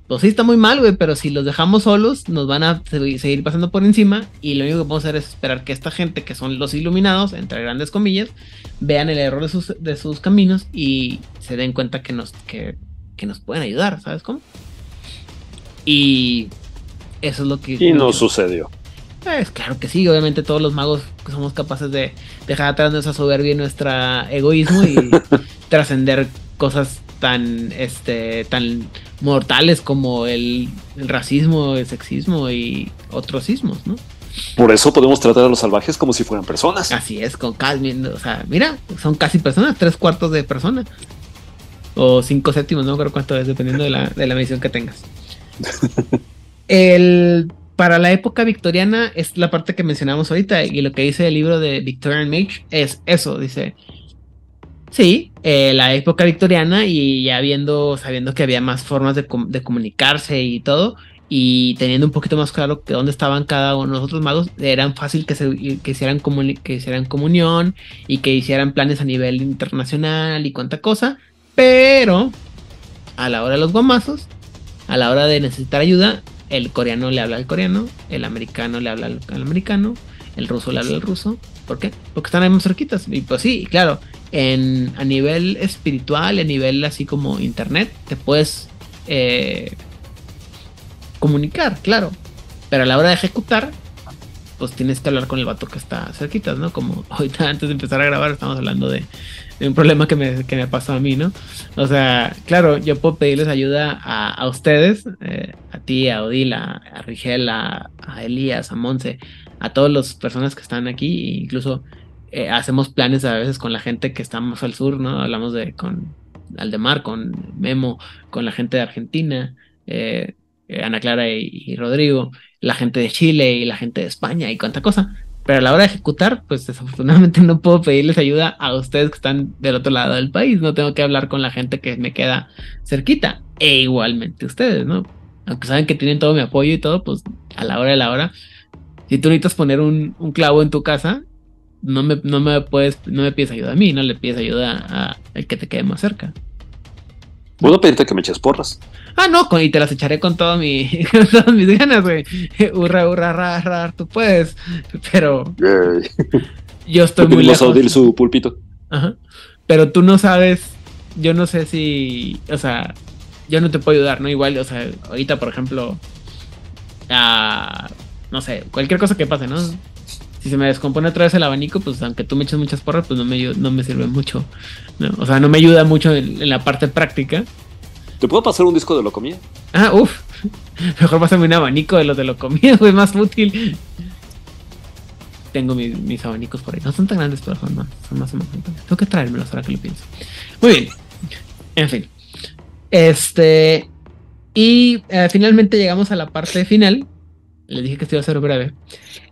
pues sí está muy mal, güey, pero si los dejamos solos, nos van a seguir pasando por encima y lo único que podemos hacer es esperar que esta gente, que son los iluminados, entre grandes comillas, vean el error de sus, de sus caminos y se den cuenta que nos, que, que nos pueden ayudar, ¿sabes cómo? Y eso es lo que... Y no sucedió. Pues claro que sí, obviamente todos los magos somos capaces de dejar atrás nuestra soberbia y nuestro egoísmo y trascender cosas tan este tan mortales como el, racismo, el sexismo y otros sismos, ¿no? Por eso podemos tratar a los salvajes como si fueran personas. Así es, con casi, o sea, mira, son casi personas, tres cuartos de personas. o cinco séptimos, no creo cuánto es, dependiendo de la, de la medición que tengas. El, para la época victoriana es la parte que mencionamos ahorita y lo que dice el libro de Victorian Mage es eso, dice, sí, eh, la época victoriana y ya viendo, sabiendo que había más formas de, comunicarse y todo, y teniendo un poquito más claro que dónde estaban cada uno de los otros magos, eran fácil que, se, hicieran que hicieran comunión y que hicieran planes a nivel internacional y cuánta cosa, pero a la hora de los guamazos, a la hora de necesitar ayuda, el coreano le habla al coreano, el americano le habla al, americano, el ruso le habla al ruso. ¿Por qué? Porque están ahí más cerquitas. Y pues sí, claro, en, a nivel espiritual, a nivel así como internet, te puedes eh, comunicar, claro. Pero a la hora de ejecutar, pues tienes que hablar con el vato que está cerquita, ¿no? Como ahorita antes de empezar a grabar estamos hablando de, un problema que me, que me, pasó a mí, ¿no? O sea, claro, yo puedo pedirles ayuda a, a ustedes, eh, a ti, a Odil, a, Rigel, a, Elías, a Monse, a todas las personas que están aquí, e incluso eh, hacemos planes a veces con la gente que estamos al sur, ¿no? Hablamos de con Aldemar, con Memo, con la gente de Argentina, eh, Ana Clara y, y Rodrigo, la gente de Chile y la gente de España y cuánta cosa. Pero a la hora de ejecutar, pues desafortunadamente no puedo pedirles ayuda a ustedes que están del otro lado del país. No tengo que hablar con la gente que me queda cerquita. E igualmente ustedes, ¿no? Aunque saben que tienen todo mi apoyo y todo, pues a la hora de la hora. Si tú necesitas poner un, clavo en tu casa, no me, no me puedes, no me pides ayuda a mí, no le pides ayuda al que te quede más cerca. Puedo pedirte que me eches porras. Ah, no, y te las echaré con, todo mi, todas mis ganas, güey. Hurra, hurra, ra, ra, tú puedes. Pero yo estoy muy lejos. a su pulpito. Ajá. Pero tú no sabes, yo no sé si, o sea, yo no te puedo ayudar, ¿no? Igual, o sea, ahorita, por ejemplo, no sé, cualquier cosa que pase, ¿no? Si se me descompone otra vez el abanico, pues aunque tú me eches muchas porras, pues no me, no me sirve mucho. ¿no? O sea, no me ayuda mucho en la parte práctica. ¿Te puedo pasar un disco de Locomía? Ah, uff. Mejor pásame un abanico de los de Locomía, güey, más útil. Tengo mis, abanicos por ahí. No son tan grandes, pero son más, son más, más Tengo que traérmelos ahora que lo pienso. Muy bien. En fin. Este. Y eh, finalmente llegamos a la parte final. Les dije que esto iba a ser breve.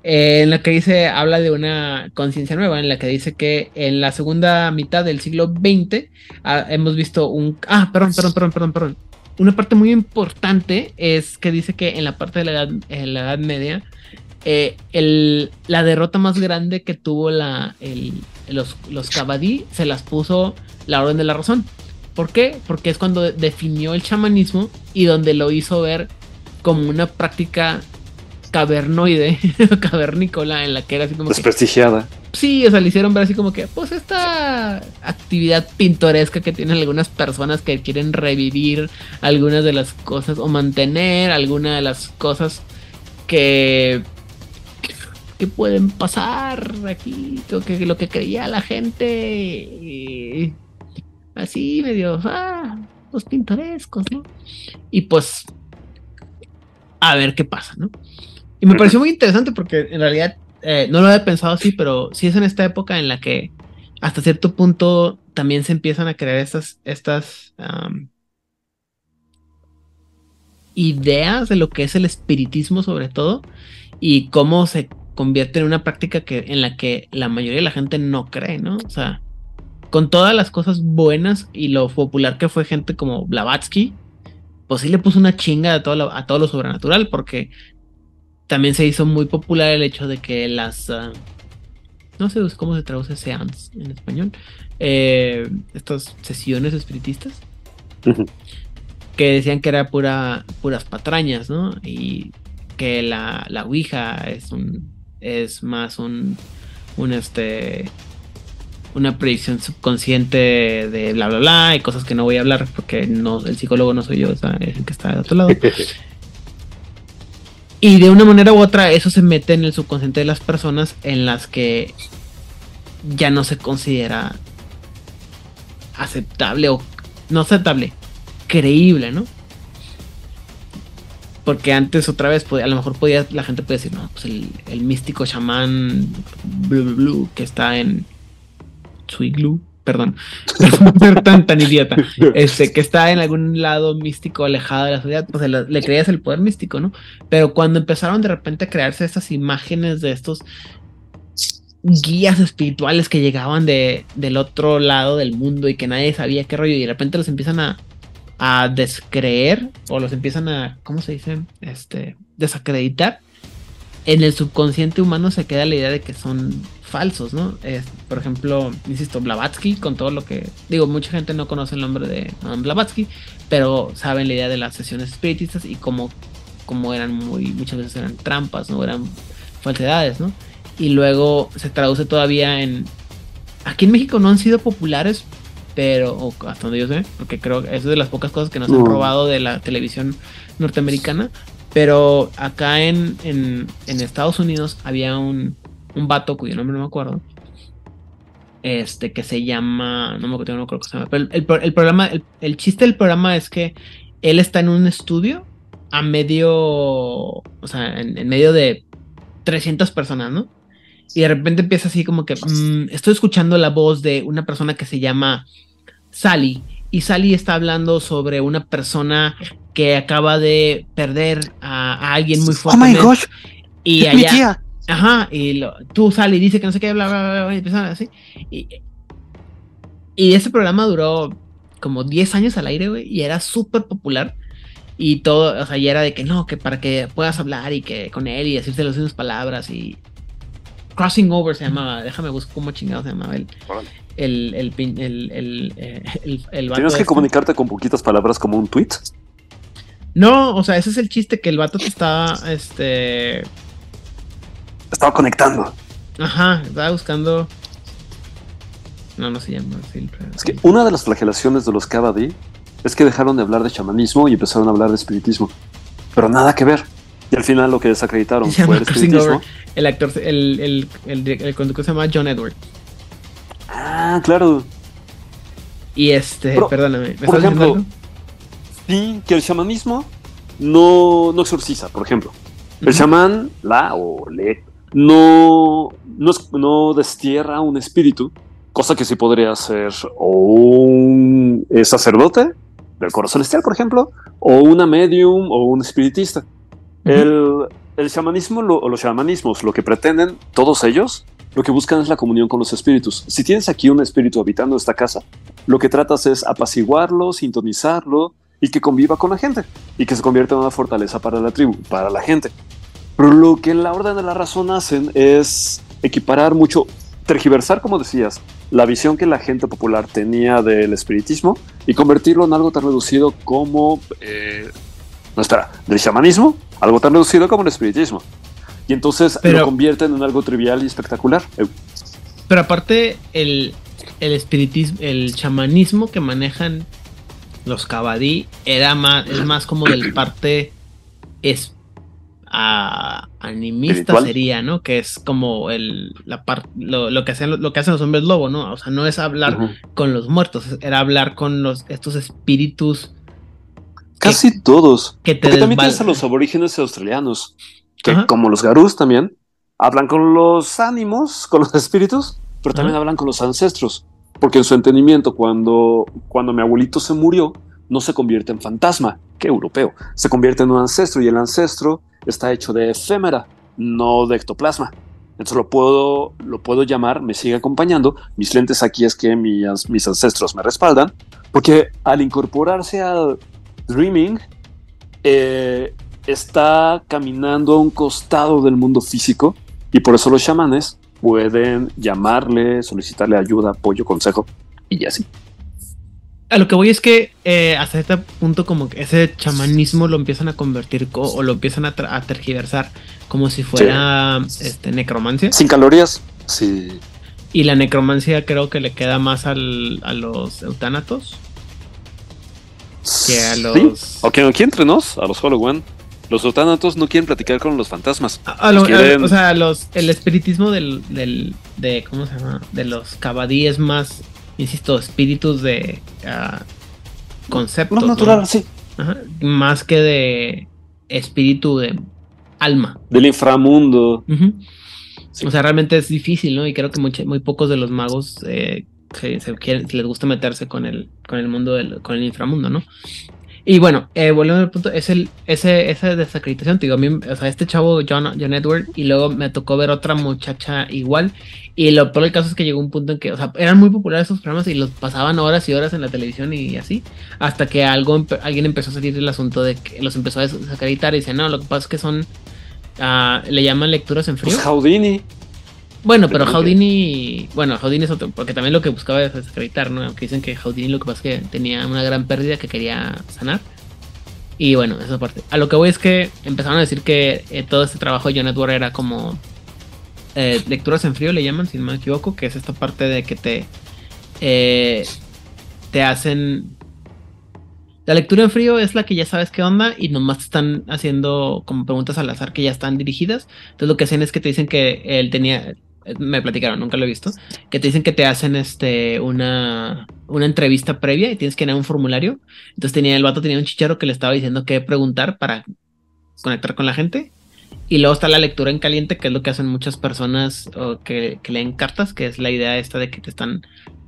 Eh, en la que dice, habla de una conciencia nueva, en la que dice que en la segunda mitad del siglo XX ah, hemos visto un... Ah, perdón, perdón, perdón, perdón, perdón. Una parte muy importante es que dice que en la parte de la Edad, en la edad Media, eh, el, la derrota más grande que tuvo la, el, los, los Kabadí se las puso la Orden de la Razón. ¿Por qué? Porque es cuando definió el chamanismo y donde lo hizo ver como una práctica cavernoide, cavernícola, en la que era así como. Desprestigiada. sí, o sea, le hicieron ver así como que, pues esta actividad pintoresca que tienen algunas personas que quieren revivir algunas de las cosas o mantener algunas de las cosas que. que pueden pasar aquí, lo que, lo que creía la gente. así medio, ah, los pintorescos, ¿no? Y pues a ver qué pasa, ¿no? Y me pareció muy interesante porque en realidad eh, no lo había pensado así, pero sí es en esta época en la que hasta cierto punto también se empiezan a crear estas, estas ideas de lo que es el espiritismo sobre todo y cómo se convierte en una práctica que, en la que la mayoría de la gente no cree, ¿no? O sea, con todas las cosas buenas y lo popular que fue gente como Blavatsky, pues sí le puso una chinga a todo a todo lo sobrenatural porque también se hizo muy popular el hecho de que las... Ah, no sé cómo se traduce seance en español. Eh, estas sesiones espiritistas. Que decían que era pura, puras patrañas, ¿no? Y que la, la Ouija es un. es más un. un este. una predicción subconsciente de bla bla bla y cosas que no voy a hablar porque no, el psicólogo no soy yo, o sea, es el que está de otro lado. Y de una manera u otra eso se mete en el subconsciente de las personas en las que ya no se considera aceptable o no aceptable, creíble, ¿no? Porque antes otra vez a lo mejor podía la gente puede decir, no, pues el, místico chamán blue, blue, que está en su perdón, no ser tan, tan idiota, este, que está en algún lado místico alejado de la sociedad, pues le, le, creías el poder místico, ¿no? Pero cuando empezaron de repente a crearse estas imágenes de estos guías espirituales que llegaban de, del otro lado del mundo y que nadie sabía qué rollo y de repente los empiezan a, a descreer o los empiezan a, ¿cómo se dice? Este, desacreditar. En el subconsciente humano se queda la idea de que son falsos, ¿no? Es, por ejemplo, insisto, Blavatsky, con todo lo que. Digo, mucha gente no conoce el nombre de Blavatsky, pero saben la idea de las sesiones espiritistas y cómo, cómo eran muy. Muchas veces eran trampas, ¿no? Eran falsedades, ¿no? Y luego se traduce todavía en. Aquí en México no han sido populares, pero. hasta donde yo sé, porque creo que es de las pocas cosas que nos han robado de la televisión norteamericana. Pero acá en, en, en Estados Unidos había un, un vato cuyo nombre no me acuerdo. Este que se llama. No me acuerdo, no creo que se llama. Pero el, el, programa, el, el, chiste del programa es que él está en un estudio a medio. O sea, en, en medio de 300 personas, ¿no? Y de repente empieza así como que. Mmm, estoy escuchando la voz de una persona que se llama Sally. Y Sally está hablando sobre una persona que acaba de perder a, a alguien muy fuerte. Oh my gosh. Y allá, mi tía. Ajá, y lo, tú sales y dice que no sé qué, bla, bla, bla, bla y empiezan así. Y, y ese programa duró como 10 años al aire, güey, y era súper popular. Y todo, o sea, y era de que no, que para que puedas hablar y que con él y decirte las mismas palabras y. Crossing Over se llamaba, déjame buscar cómo chingado se llamaba el. El, el, el, el, el, el, ¿Tienes que este. comunicarte con poquitas palabras como un tweet? No, o sea, ese es el chiste que el vato te está, este, Estaba conectando. Ajá, estaba buscando. No, no se llama así. Es que una de las flagelaciones de los Kabaddi es que dejaron de hablar de chamanismo y empezaron a hablar de espiritismo. Pero nada que ver. Y al final lo que desacreditaron fue el espiritismo. El actor, el, el, el, el conductor se llama John Edward. Ah, claro. Y este, Pero, perdóname, ¿me por ejemplo, algo? Sí, que el chamanismo no, no exorciza, por ejemplo. El Ujú. chamán, la o le, no, no, es- no destierra un espíritu, cosa que sí podría hacer un eh, sacerdote del coro celestial, por ejemplo, o una medium o un espiritista. El, el chamanismo lo- o los chamanismos, lo que pretenden todos ellos, lo que buscan es la comunión con los espíritus. Si tienes aquí un espíritu habitando esta casa, lo que tratas es apaciguarlo, sintonizarlo y que conviva con la gente y que se convierta en una fortaleza para la tribu, para la gente. Pero lo que en la orden de la razón hacen es equiparar mucho, tergiversar, como decías, la visión que la gente popular tenía del espiritismo y convertirlo en algo tan reducido como, eh, no del chamanismo, algo tan reducido como el espiritismo. Y entonces Pero- lo convierten en algo trivial y espectacular. Eh, Pero aparte, el, el espiritismo, el chamanismo que manejan los cabadí era más, es más como del parte es a- animista Espiritual. sería, ¿no? Que es como el la parte lo, lo que hacen lo que hacen los hombres lobo, ¿no? O sea, no es hablar con los muertos, era hablar con los estos espíritus Casi todos. que te Porque también tienes a los aborígenes australianos, que Ajá. como los garús también, hablan con los ánimos, con los espíritus, pero también Ajá. hablan con los ancestros. Porque en su entendimiento, cuando, cuando mi abuelito se murió, no se convierte en fantasma, que europeo, se convierte en un ancestro y el ancestro está hecho de efémera, no de ectoplasma. Entonces lo puedo, lo puedo llamar, me sigue acompañando. Mis lentes aquí es que mi as- mis ancestros me respaldan, porque al incorporarse al Dreaming, eh, está caminando a un costado del mundo físico y por eso los chamanes pueden llamarle, solicitarle ayuda, apoyo, consejo y así. A lo que voy es que eh, hasta este punto como que ese chamanismo lo empiezan a convertir co- o lo empiezan a, a tergiversar como si fuera este, necromancia. Sin calorías. Sí. Y la necromancia creo que le queda más al, a los eutánatos que a Sí. los... Ok, aquí entre nos, a los Halloween, los eutánatos no quieren platicar con los fantasmas. A- lo- quieren- a- o sea, los, el espiritismo del, del, de, ¿cómo se llama? De los cabadí es más, insisto, espíritus de ah, conceptos. ¿no? natural, sí. Ajá, más que de espíritu de alma. Del inframundo. Sí. O sea, realmente es difícil, ¿no? Y creo que mucha- muy pocos de los magos eh, se, se quieren, les gusta meterse con el, con el mundo del, con el inframundo, ¿no? Y bueno, eh, volviendo al punto, es el, ese, esa desacreditación, te digo, a mí, o sea, este chavo, John, John Edward, y luego me tocó ver otra muchacha igual, y lo peor del caso es que llegó un punto en que, o sea, eran muy populares esos programas y los pasaban horas y horas en la televisión y así, hasta que algo, alguien empezó a salir del asunto de que los empezó a desacreditar y dice, no, lo que pasa es que son, uh, le llaman lecturas en frío. Pues Houdini. Bueno, pero Houdini, bueno, Houdini es otro, porque también lo que buscaba es desacreditar, ¿no? Aunque dicen que Houdini lo que pasa es que tenía una gran pérdida que quería sanar. Y bueno, esa parte. A lo que voy es que empezaron a decir que eh, todo este trabajo de John Edward era como eh, lecturas en frío, le llaman, si no me equivoco, que es esta parte de que te, eh, te hacen... La lectura en frío es la que ya sabes qué onda y nomás te están haciendo como preguntas al azar que ya están dirigidas. Entonces lo que hacen es que te dicen que él tenía, me platicaron, nunca lo he visto, que te dicen que te hacen este una, una entrevista previa y tienes que llenar un formulario. Entonces tenía el vato tenía un chicharo que le estaba diciendo qué preguntar para conectar con la gente. Y luego está la lectura en caliente, que es lo que hacen muchas personas o que, que leen cartas, que es la idea esta de que te están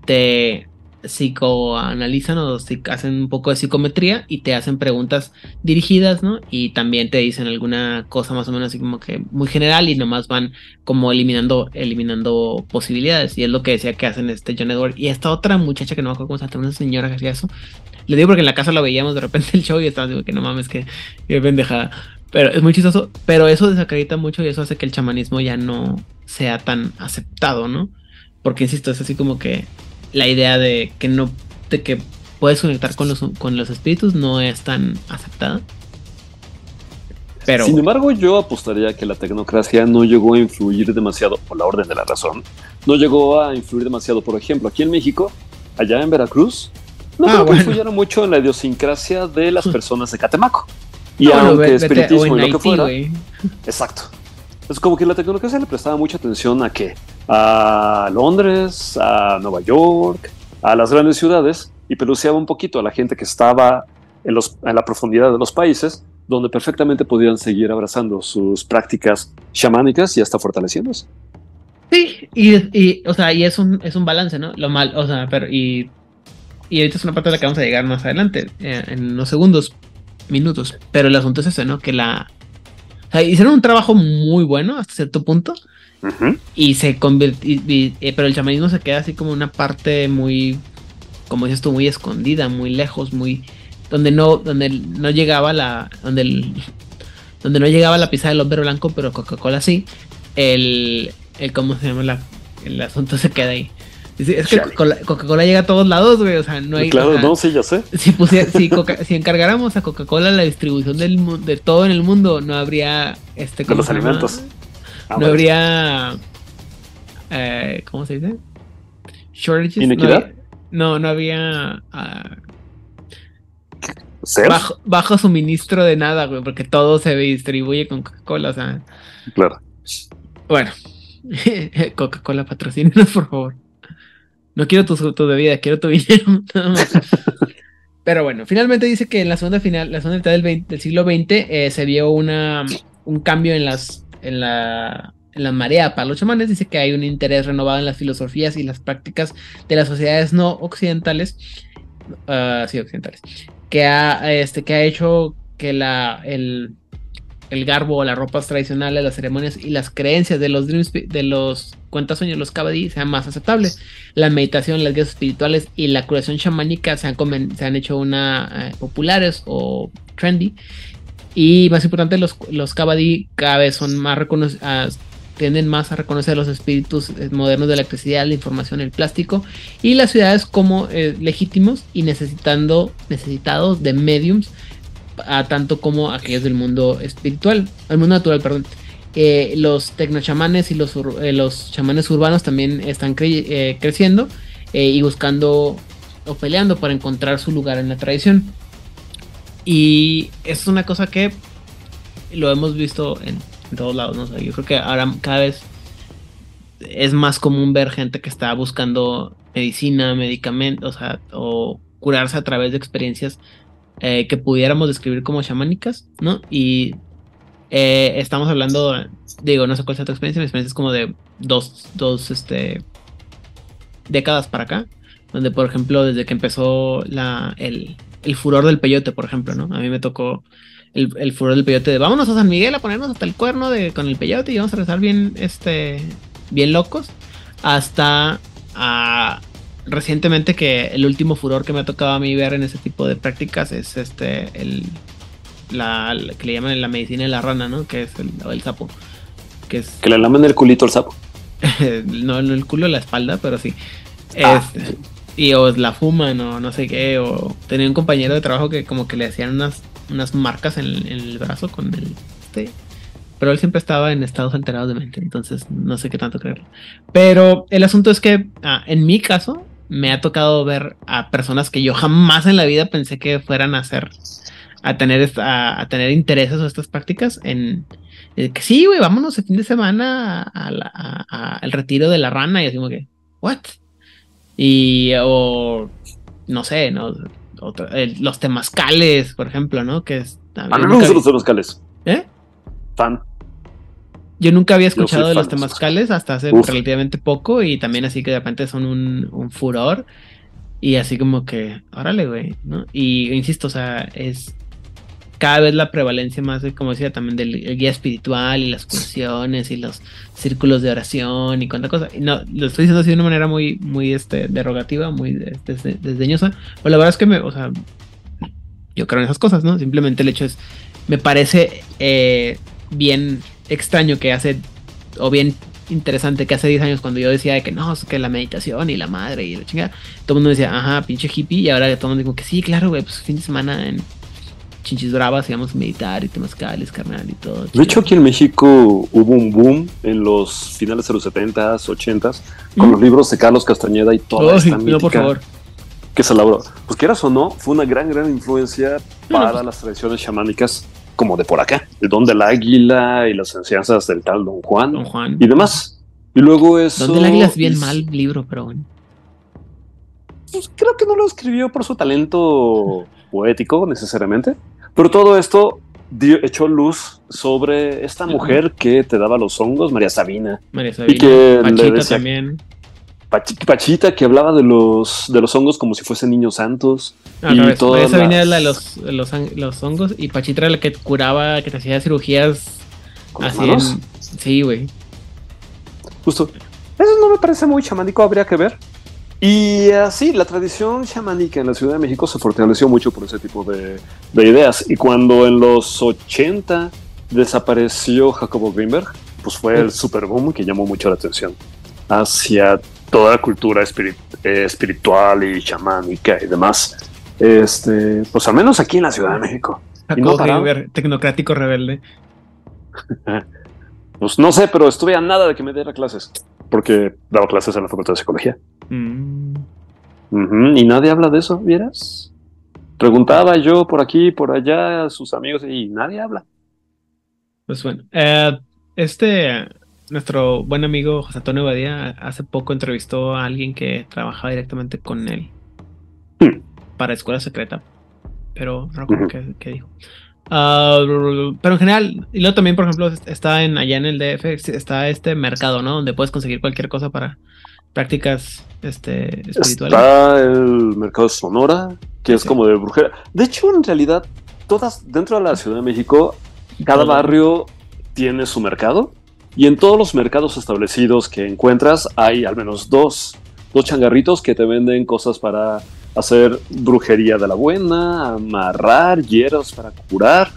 te psicoanalizan o hacen un poco de psicometría y te hacen preguntas dirigidas, ¿no? Y también te dicen alguna cosa más o menos así como que muy general y nomás van como eliminando, eliminando posibilidades. Y es lo que decía que hacen este John Edward. Y esta otra muchacha que no me acuerdo cómo se llama, una señora que hacía eso. Le digo porque en la casa lo veíamos de repente el show y estaba digo que no mames, que, que pendejada. Pero es muy chistoso. Pero eso desacredita mucho y eso hace que el chamanismo ya no sea tan aceptado, ¿no? Porque insisto, es así como que la idea de que no de que puedes conectar con los, con los espíritus no es tan aceptada. Pero, Sin embargo, yo apostaría que la tecnocracia no llegó a influir demasiado, por la orden de la razón, no llegó a influir demasiado. Por ejemplo, aquí en México, allá en Veracruz, no ah, creo que influyeron mucho en la idiosincrasia de las personas de Catemaco. Y ah, aunque espiritismo y lo que fuera. Exacto. Es como que la tecnología le prestaba mucha atención a qué? A Londres, a Nueva York, a las grandes ciudades y peluceaba un poquito a la gente que estaba en, los, en la profundidad de los países, donde perfectamente podían seguir abrazando sus prácticas chamánicas y hasta fortaleciéndose. Sí, y, o sea, y es un, es un balance, ¿no? Lo mal, o sea, pero y, y ahorita es una parte de la que vamos a llegar más adelante, eh, en unos segundos, minutos, pero el asunto es ese, ¿no? Que la, hicieron un trabajo muy bueno hasta cierto punto. Y se convirtió. Eh, pero el chamanismo se queda así como una parte muy. Como dices tú, muy escondida, muy lejos, muy. Donde no, donde no llegaba la. Donde donde no llegaba la pizza del hombre blanco, pero Coca-Cola sí. El, el. ¿Cómo se llama? La, el asunto se queda ahí. Es que Coca-Cola llega a todos lados, güey. O sea, no hay. Claro, no, sí, ya sé. Si, si, encargáramos a Coca-Cola la distribución del, de todo en el mundo, no habría. Este, de los alimentos. Ah, no habría. Eh, ¿Cómo se dice? Shortages. ¿Inequidad? No, no, había. Uh, bajo, bajo, suministro de nada, güey, porque todo se distribuye con Coca-Cola, o sea. Claro. Bueno, Coca-Cola, patrocínenos, por favor. No quiero tu, tu bebida, quiero tu dinero. Pero bueno, finalmente dice que en la segunda final, la segunda mitad del, del siglo XX, eh, se vio una, un cambio en las, en la, en la marea para los chamanes. Dice que hay un interés renovado en las filosofías y las prácticas de las sociedades no occidentales, uh, sí occidentales, que ha, este, que ha hecho que la, el, el garbo las ropas tradicionales, las ceremonias y las creencias de los de los cuentasueños, los sean más aceptables. La meditación, las guías espirituales y la curación chamánica se han, se han hecho una eh, populares o trendy. Y más importante, los, los cada vez son más reconocidos tienden más a reconocer los espíritus eh, modernos de la electricidad, la información, el plástico y las ciudades como eh, legítimos y necesitando, necesitados de mediums a tanto como aquellos del mundo espiritual, el mundo natural, perdón. Eh, los tecnochamanes y los, eh, los chamanes urbanos también están eh, creciendo y buscando o peleando para encontrar su lugar en la tradición. Y es una cosa que lo hemos visto en, todos lados. ¿no? yo creo que ahora cada vez es más común ver gente que está buscando medicina, medicamentos, o, sea, o curarse a través de experiencias eh, que pudiéramos describir como chamánicas, ¿no? Y eh, estamos hablando, digo, no sé cuál sea tu experiencia, mi experiencia es como de dos, dos, este, décadas para acá, donde por ejemplo desde que empezó la, el, el furor del peyote, por ejemplo, ¿no? A mí me tocó el, el, furor del peyote de vámonos a San Miguel a ponernos hasta el cuerno de, con el peyote y vamos a rezar bien, este, bien locos, hasta a, recientemente que el último furor que me ha tocado a mí ver en ese tipo de prácticas es este, el, la, que le llaman la medicina de la rana, ¿no? Que es el, el sapo. Que, es, que le lamen el culito al sapo. no, no el culo, la espalda, pero sí. Ah, este, y o la fuman o no sé qué, o tenía un compañero de trabajo que como que le hacían unas, unas marcas en, en el brazo con el... Este, pero él siempre estaba en estados alterados de mente, entonces no sé qué tanto creerlo. Pero el asunto es que ah, en mi caso me ha tocado ver a personas que yo jamás en la vida pensé que fueran a hacer, a tener, a, a tener intereses o estas prácticas en, que sí, güey, vámonos el fin de semana al retiro de la rana y así como que, ¿what? Y, o, no sé, ¿no? los temazcales, por ejemplo, ¿no? Que es, a mí me gustan los temazcales. ¿Eh? Fan. Yo nunca había escuchado de los temazcales hasta hace relativamente poco y también así que de repente son un, un furor y así como que, órale, güey, ¿no? Y insisto, o sea, es cada vez la prevalencia más, de, como decía, también del guía espiritual y las funciones y los círculos de oración y cuánta cosa. Y no, lo estoy diciendo así de una manera muy, muy este, derogativa, muy desdeñosa. Pero la verdad es que me, o sea, yo creo en esas cosas, ¿no? Simplemente el hecho es, me parece eh, bien extraño que hace, o bien interesante que hace 10 años cuando yo decía que no, que la meditación y la madre y la chingada, todo el mundo decía, ajá, pinche hippie, y ahora todo el mundo dice que sí, claro, güey, pues fin de semana en chinchis bravas, íbamos a meditar y temazcales, carnal y todo. De hecho, aquí en México hubo un boom en los finales de los 70s, 80s, con los libros de Carlos Castañeda y toda oh, esta mítica por favor. que se elaboró. Pues quieras o no, fue una gran, gran influencia para pues las tradiciones chamánicas como de por acá, el don del águila y las enseñanzas del tal Don Juan, Don Juan. y demás. Y luego eso... Don del águila es bien mal libro, pero bueno. Pues creo que no lo escribió por su talento poético necesariamente, pero todo esto dio, echó luz sobre esta mujer que te daba los hongos, María Sabina. María Sabina. Y que Pachita también. Pachita que hablaba de los, de los hongos como si fuesen niños santos. y María Sabina era la de los, los, hongos y Pachita era la que curaba, que te hacía cirugías así. En, sí, güey. Justo. Eso no me parece muy chamánico, habría que ver. Y así, la tradición chamánica en la Ciudad de México se fortaleció mucho por ese tipo de, ideas. Y cuando en los 80 desapareció Jacobo Greenberg, pues fue el super boom que llamó mucho la atención hacia toda la cultura eh, espiritual y chamánica y demás. Este, pues al menos aquí en la Ciudad de México. Jacobo Greenberg, tecnocrático rebelde. pues no sé, pero estuve a nada de que me diera clases porque daba clases en la Facultad de Psicología. Mm. y nadie habla de eso, ¿vieras? Preguntaba yo por aquí, por allá, a sus amigos, y nadie habla. Pues bueno, eh, este, nuestro buen amigo José Antonio Badía hace poco entrevistó a alguien que trabajaba directamente con él hmm. para Escuela Secreta, pero no recuerdo qué dijo. Ah, pero en general, y luego también, por ejemplo, está en allá en el DF, está este mercado, ¿no? Donde puedes conseguir cualquier cosa para prácticas este, espirituales. Está el mercado Sonora, que es como de brujería. De hecho, en realidad, todas dentro de la Ciudad de México, cada barrio tiene su mercado. Y en todos los mercados establecidos que encuentras hay al menos dos, dos changarritos que te venden cosas para hacer brujería de la buena, amarrar hieros para curar,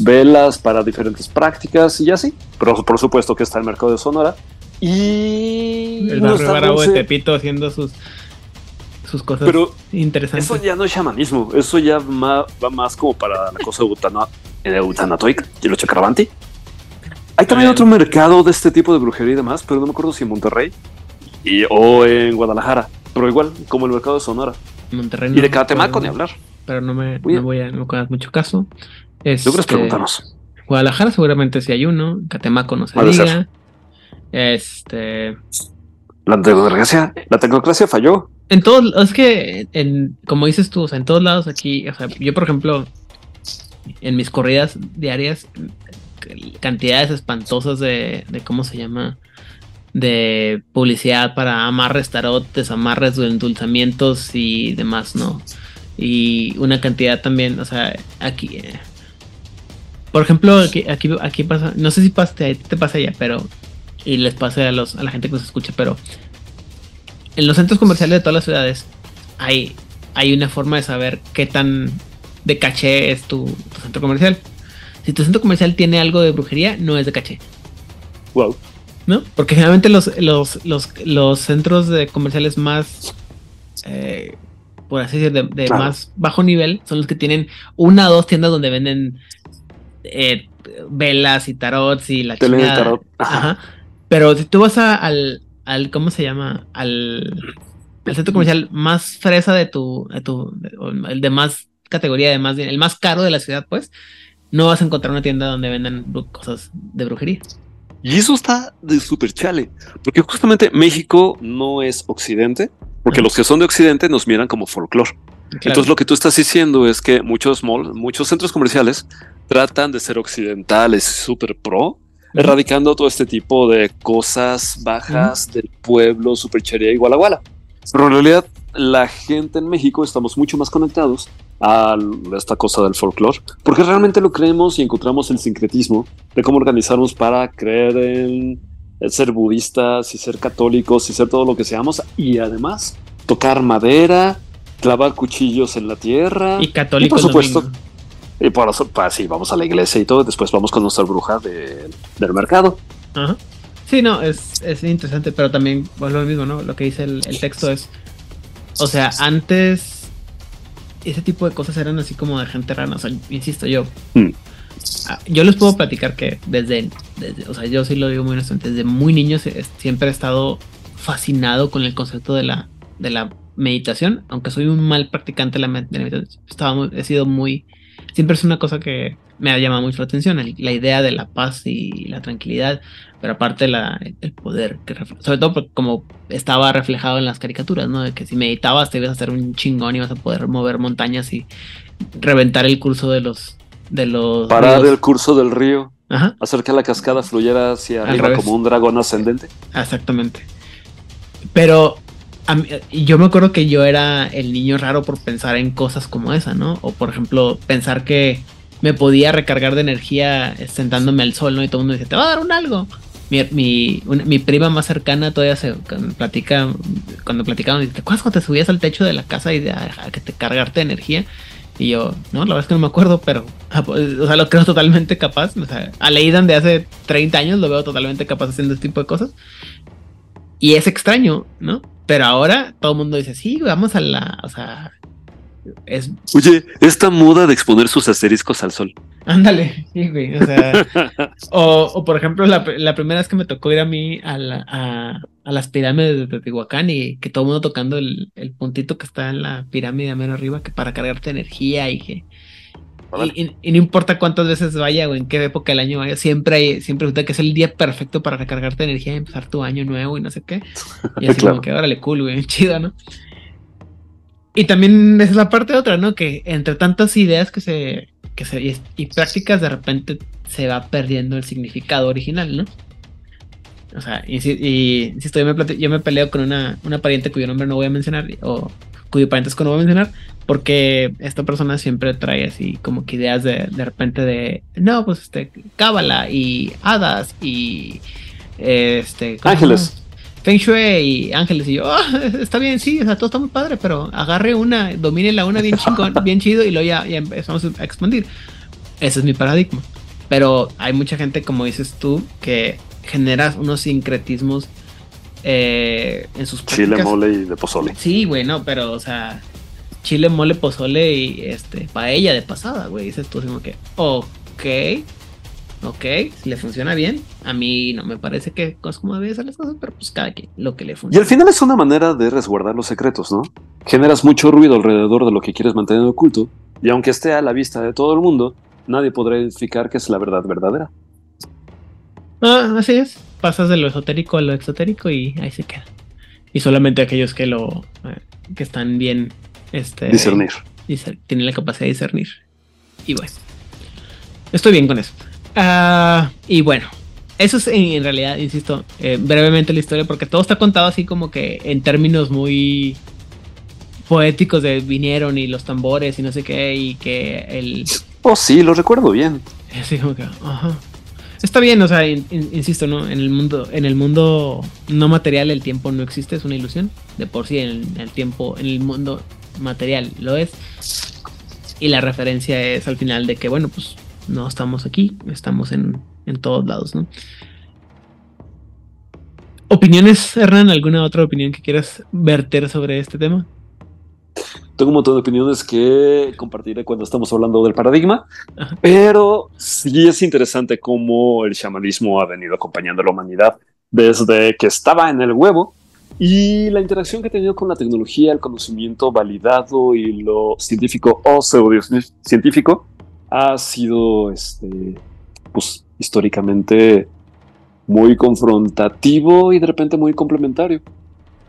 velas para diferentes prácticas y así. Pero por supuesto que está el mercado de Sonora. Y el barrio de Tepito haciendo sus sus cosas Pero interesantes. Eso ya no es chamanismo, eso ya va más como para la cosa de Utanatoic y lo Chakravanti. Hay también otro mercado de este tipo de brujería y demás, pero no me acuerdo si en Monterrey y, o en Guadalajara, pero igual como el mercado de Sonora. Monterrey. y de Catemaco ni hablar. Pero no me, no voy a no mucho caso. Este, ¿Tú crees preguntarnos? Guadalajara seguramente sí hay uno, Catemaco no se diga. Este. La tecnocracia, la tecnocracia falló. En todos, es que, en, como dices tú, o sea, en todos lados aquí, o sea, yo por ejemplo, en mis corridas diarias, cantidades espantosas de, de ¿cómo se llama? de publicidad para amarres, tarot, desamarres, endulzamientos y demás, ¿no? Y una cantidad también, o sea, aquí... eh, por ejemplo, aquí, aquí, aquí pasa, no sé si pasa, te, te pasa ya, pero... Y les pasa a, los, a la gente que nos escucha, pero... En los centros comerciales de todas las ciudades hay, hay una forma de saber qué tan de caché es tu, tu centro comercial. Si tu centro comercial tiene algo de brujería, no es de caché. Wow. ¿no? Porque generalmente los, los, los, los centros de comerciales más, eh, por así decir, de, de Claro. más bajo nivel son los que tienen una o dos tiendas donde venden eh, velas y tarots y la chingada. tarot. Ajá. Ajá. Pero si tú vas a- al, al, ¿cómo se llama? Al, al centro comercial más fresa de tu, de tu, el de más categoría, de más, el más caro de la ciudad, pues, no vas a encontrar una tienda donde vendan cosas de brujería. Y eso está de súper chale, porque justamente México no es Occidente, porque los que son de Occidente nos miran como folclore. Entonces lo que tú estás diciendo es que muchos malls, muchos centros comerciales tratan de ser occidentales, súper pro, erradicando todo este tipo de cosas bajas del pueblo, superchería y guala guala. Pero en realidad la gente en México estamos mucho más conectados a esta cosa del folclore, porque realmente lo creemos y encontramos el sincretismo de cómo organizarnos para creer en ser budistas y ser católicos y ser todo lo que seamos y además tocar madera, clavar cuchillos en la tierra Y católicos. Y por supuesto. Y para, para sí, vamos a la iglesia y todo, después vamos con nuestra bruja de- del mercado. Ajá. Sí, no, es, es interesante, pero también pues, lo mismo, ¿no? Lo que dice el, el texto es. O sea, antes ese tipo de cosas eran así como de gente rara. O sea, insisto, yo. Mm. ah, Yo les puedo platicar que desde, desde- o sea, yo sí lo digo muy honestamente, desde muy niño siempre he estado fascinado con el concepto de la, de la meditación, aunque soy un mal practicante de la, med- de la meditación, estaba muy- he sido muy, siempre es una cosa que me ha llamado mucho la atención, el- la idea de la paz y la tranquilidad, pero aparte la, el poder, que sobre todo porque como estaba reflejado en las caricaturas, ¿no? De que si meditabas te ibas a hacer un chingón y vas a poder mover montañas y reventar el curso de los... De los Parar el curso del río, Ajá, hacer que la cascada fluyera hacia Al arriba revés. como un dragón ascendente. exactamente. Pero mí- yo me acuerdo que yo era el niño raro por pensar en cosas como esa, ¿no? O por ejemplo, pensar que me podía recargar de energía sentándome al sol, ¿no? Y todo el mundo dice, te va a dar un algo. Mi, mi, una- mi prima más cercana todavía se platica, cuando platicaban, dice, ¿te acuerdas cuando te subías al techo de la casa y de, a, a que te cargarte de energía? Y yo, no, la verdad es que no me acuerdo, pero, pues, o sea, lo creo totalmente capaz. O sea, a Leidan de hace 30 años lo veo totalmente capaz haciendo este tipo de cosas. Y es extraño, ¿no? Pero ahora todo el mundo dice, sí, vamos a la, o sea, es, Oye, esta moda de exponer sus asteriscos al sol. ándale, sí, güey, o sea, o, o, por ejemplo, la, la primera vez que me tocó ir a mí a, la- a, a las pirámides de Teotihuacán y que todo el mundo tocando el, el puntito que está en la pirámide a mero arriba, que para cargarte energía y que... Y, y- y no importa cuántas veces vaya o en qué época del año vaya, siempre hay, siempre resulta que es el día perfecto para recargarte energía y empezar tu año nuevo y no sé qué. Y así Claro. como que órale, cool, güey, chido, ¿no? Y también es la parte otra, ¿no? Que entre tantas ideas que se, que se y, y prácticas, de repente se va perdiendo el significado original, ¿no? O sea, insi- y, insisto, yo me, yo me peleo con una, una pariente cuyo nombre no voy a mencionar, o cuyo parentesco no voy a mencionar, porque esta persona siempre trae así como que ideas de, de repente de, no, pues este, cábala y hadas y este... ¿cómo se Ángeles. Feng Shui y ángeles y yo, "Ah, está bien, sí, o sea, todo está muy padre, pero agarre una, domine la una bien chingón, bien chido y luego ya, ya empezamos a expandir. Ese es mi paradigma. Pero hay mucha gente, como dices tú, que generas unos sincretismos eh, en sus Chile, prácticas. mole y de pozole. Sí, güey, no, pero, o sea, chile, mole, pozole y este, paella de pasada, güey. Dices tú, así como que, ok, ok, si le funciona bien. A mí no me parece que es como debe ser las cosas, pero pues cada quien, lo que le Y funciona. al final es una manera de resguardar los secretos, ¿no? Generas mucho ruido alrededor de lo que quieres mantener oculto, y aunque esté a la vista de todo el mundo, nadie podrá identificar que es la verdad verdadera. Ah, así es. Pasas de lo esotérico a lo exotérico y ahí se queda. Y solamente aquellos que lo, eh, que están bien, este, Discernir. discer- tienen la capacidad de discernir. Y bueno, estoy bien con eso. Ah, y bueno, eso es en, realidad, insisto, eh, brevemente la historia, porque todo está contado así como que en términos muy poéticos de vinieron y los tambores y no sé qué, y que el... Oh, sí, lo recuerdo bien. Así como que, ajá. Está bien, o sea, insisto, ¿no? En el mundo, en el mundo no material el tiempo no existe, es una ilusión. De por sí en el tiempo, en el mundo material lo es. Y la referencia es al final de que, bueno, pues no estamos aquí, estamos en, en todos lados, ¿no? ¿Opiniones, Hernán? ¿Alguna otra opinión que quieras verter sobre este tema? Tengo un montón de opiniones que compartiré cuando estamos hablando del paradigma, pero sí es interesante cómo el chamanismo ha venido acompañando a la humanidad desde que estaba en el huevo. Y la interacción que ha tenido con la tecnología, el conocimiento validado y lo científico o pseudo científico ha sido este, pues, históricamente muy confrontativo y de repente muy complementario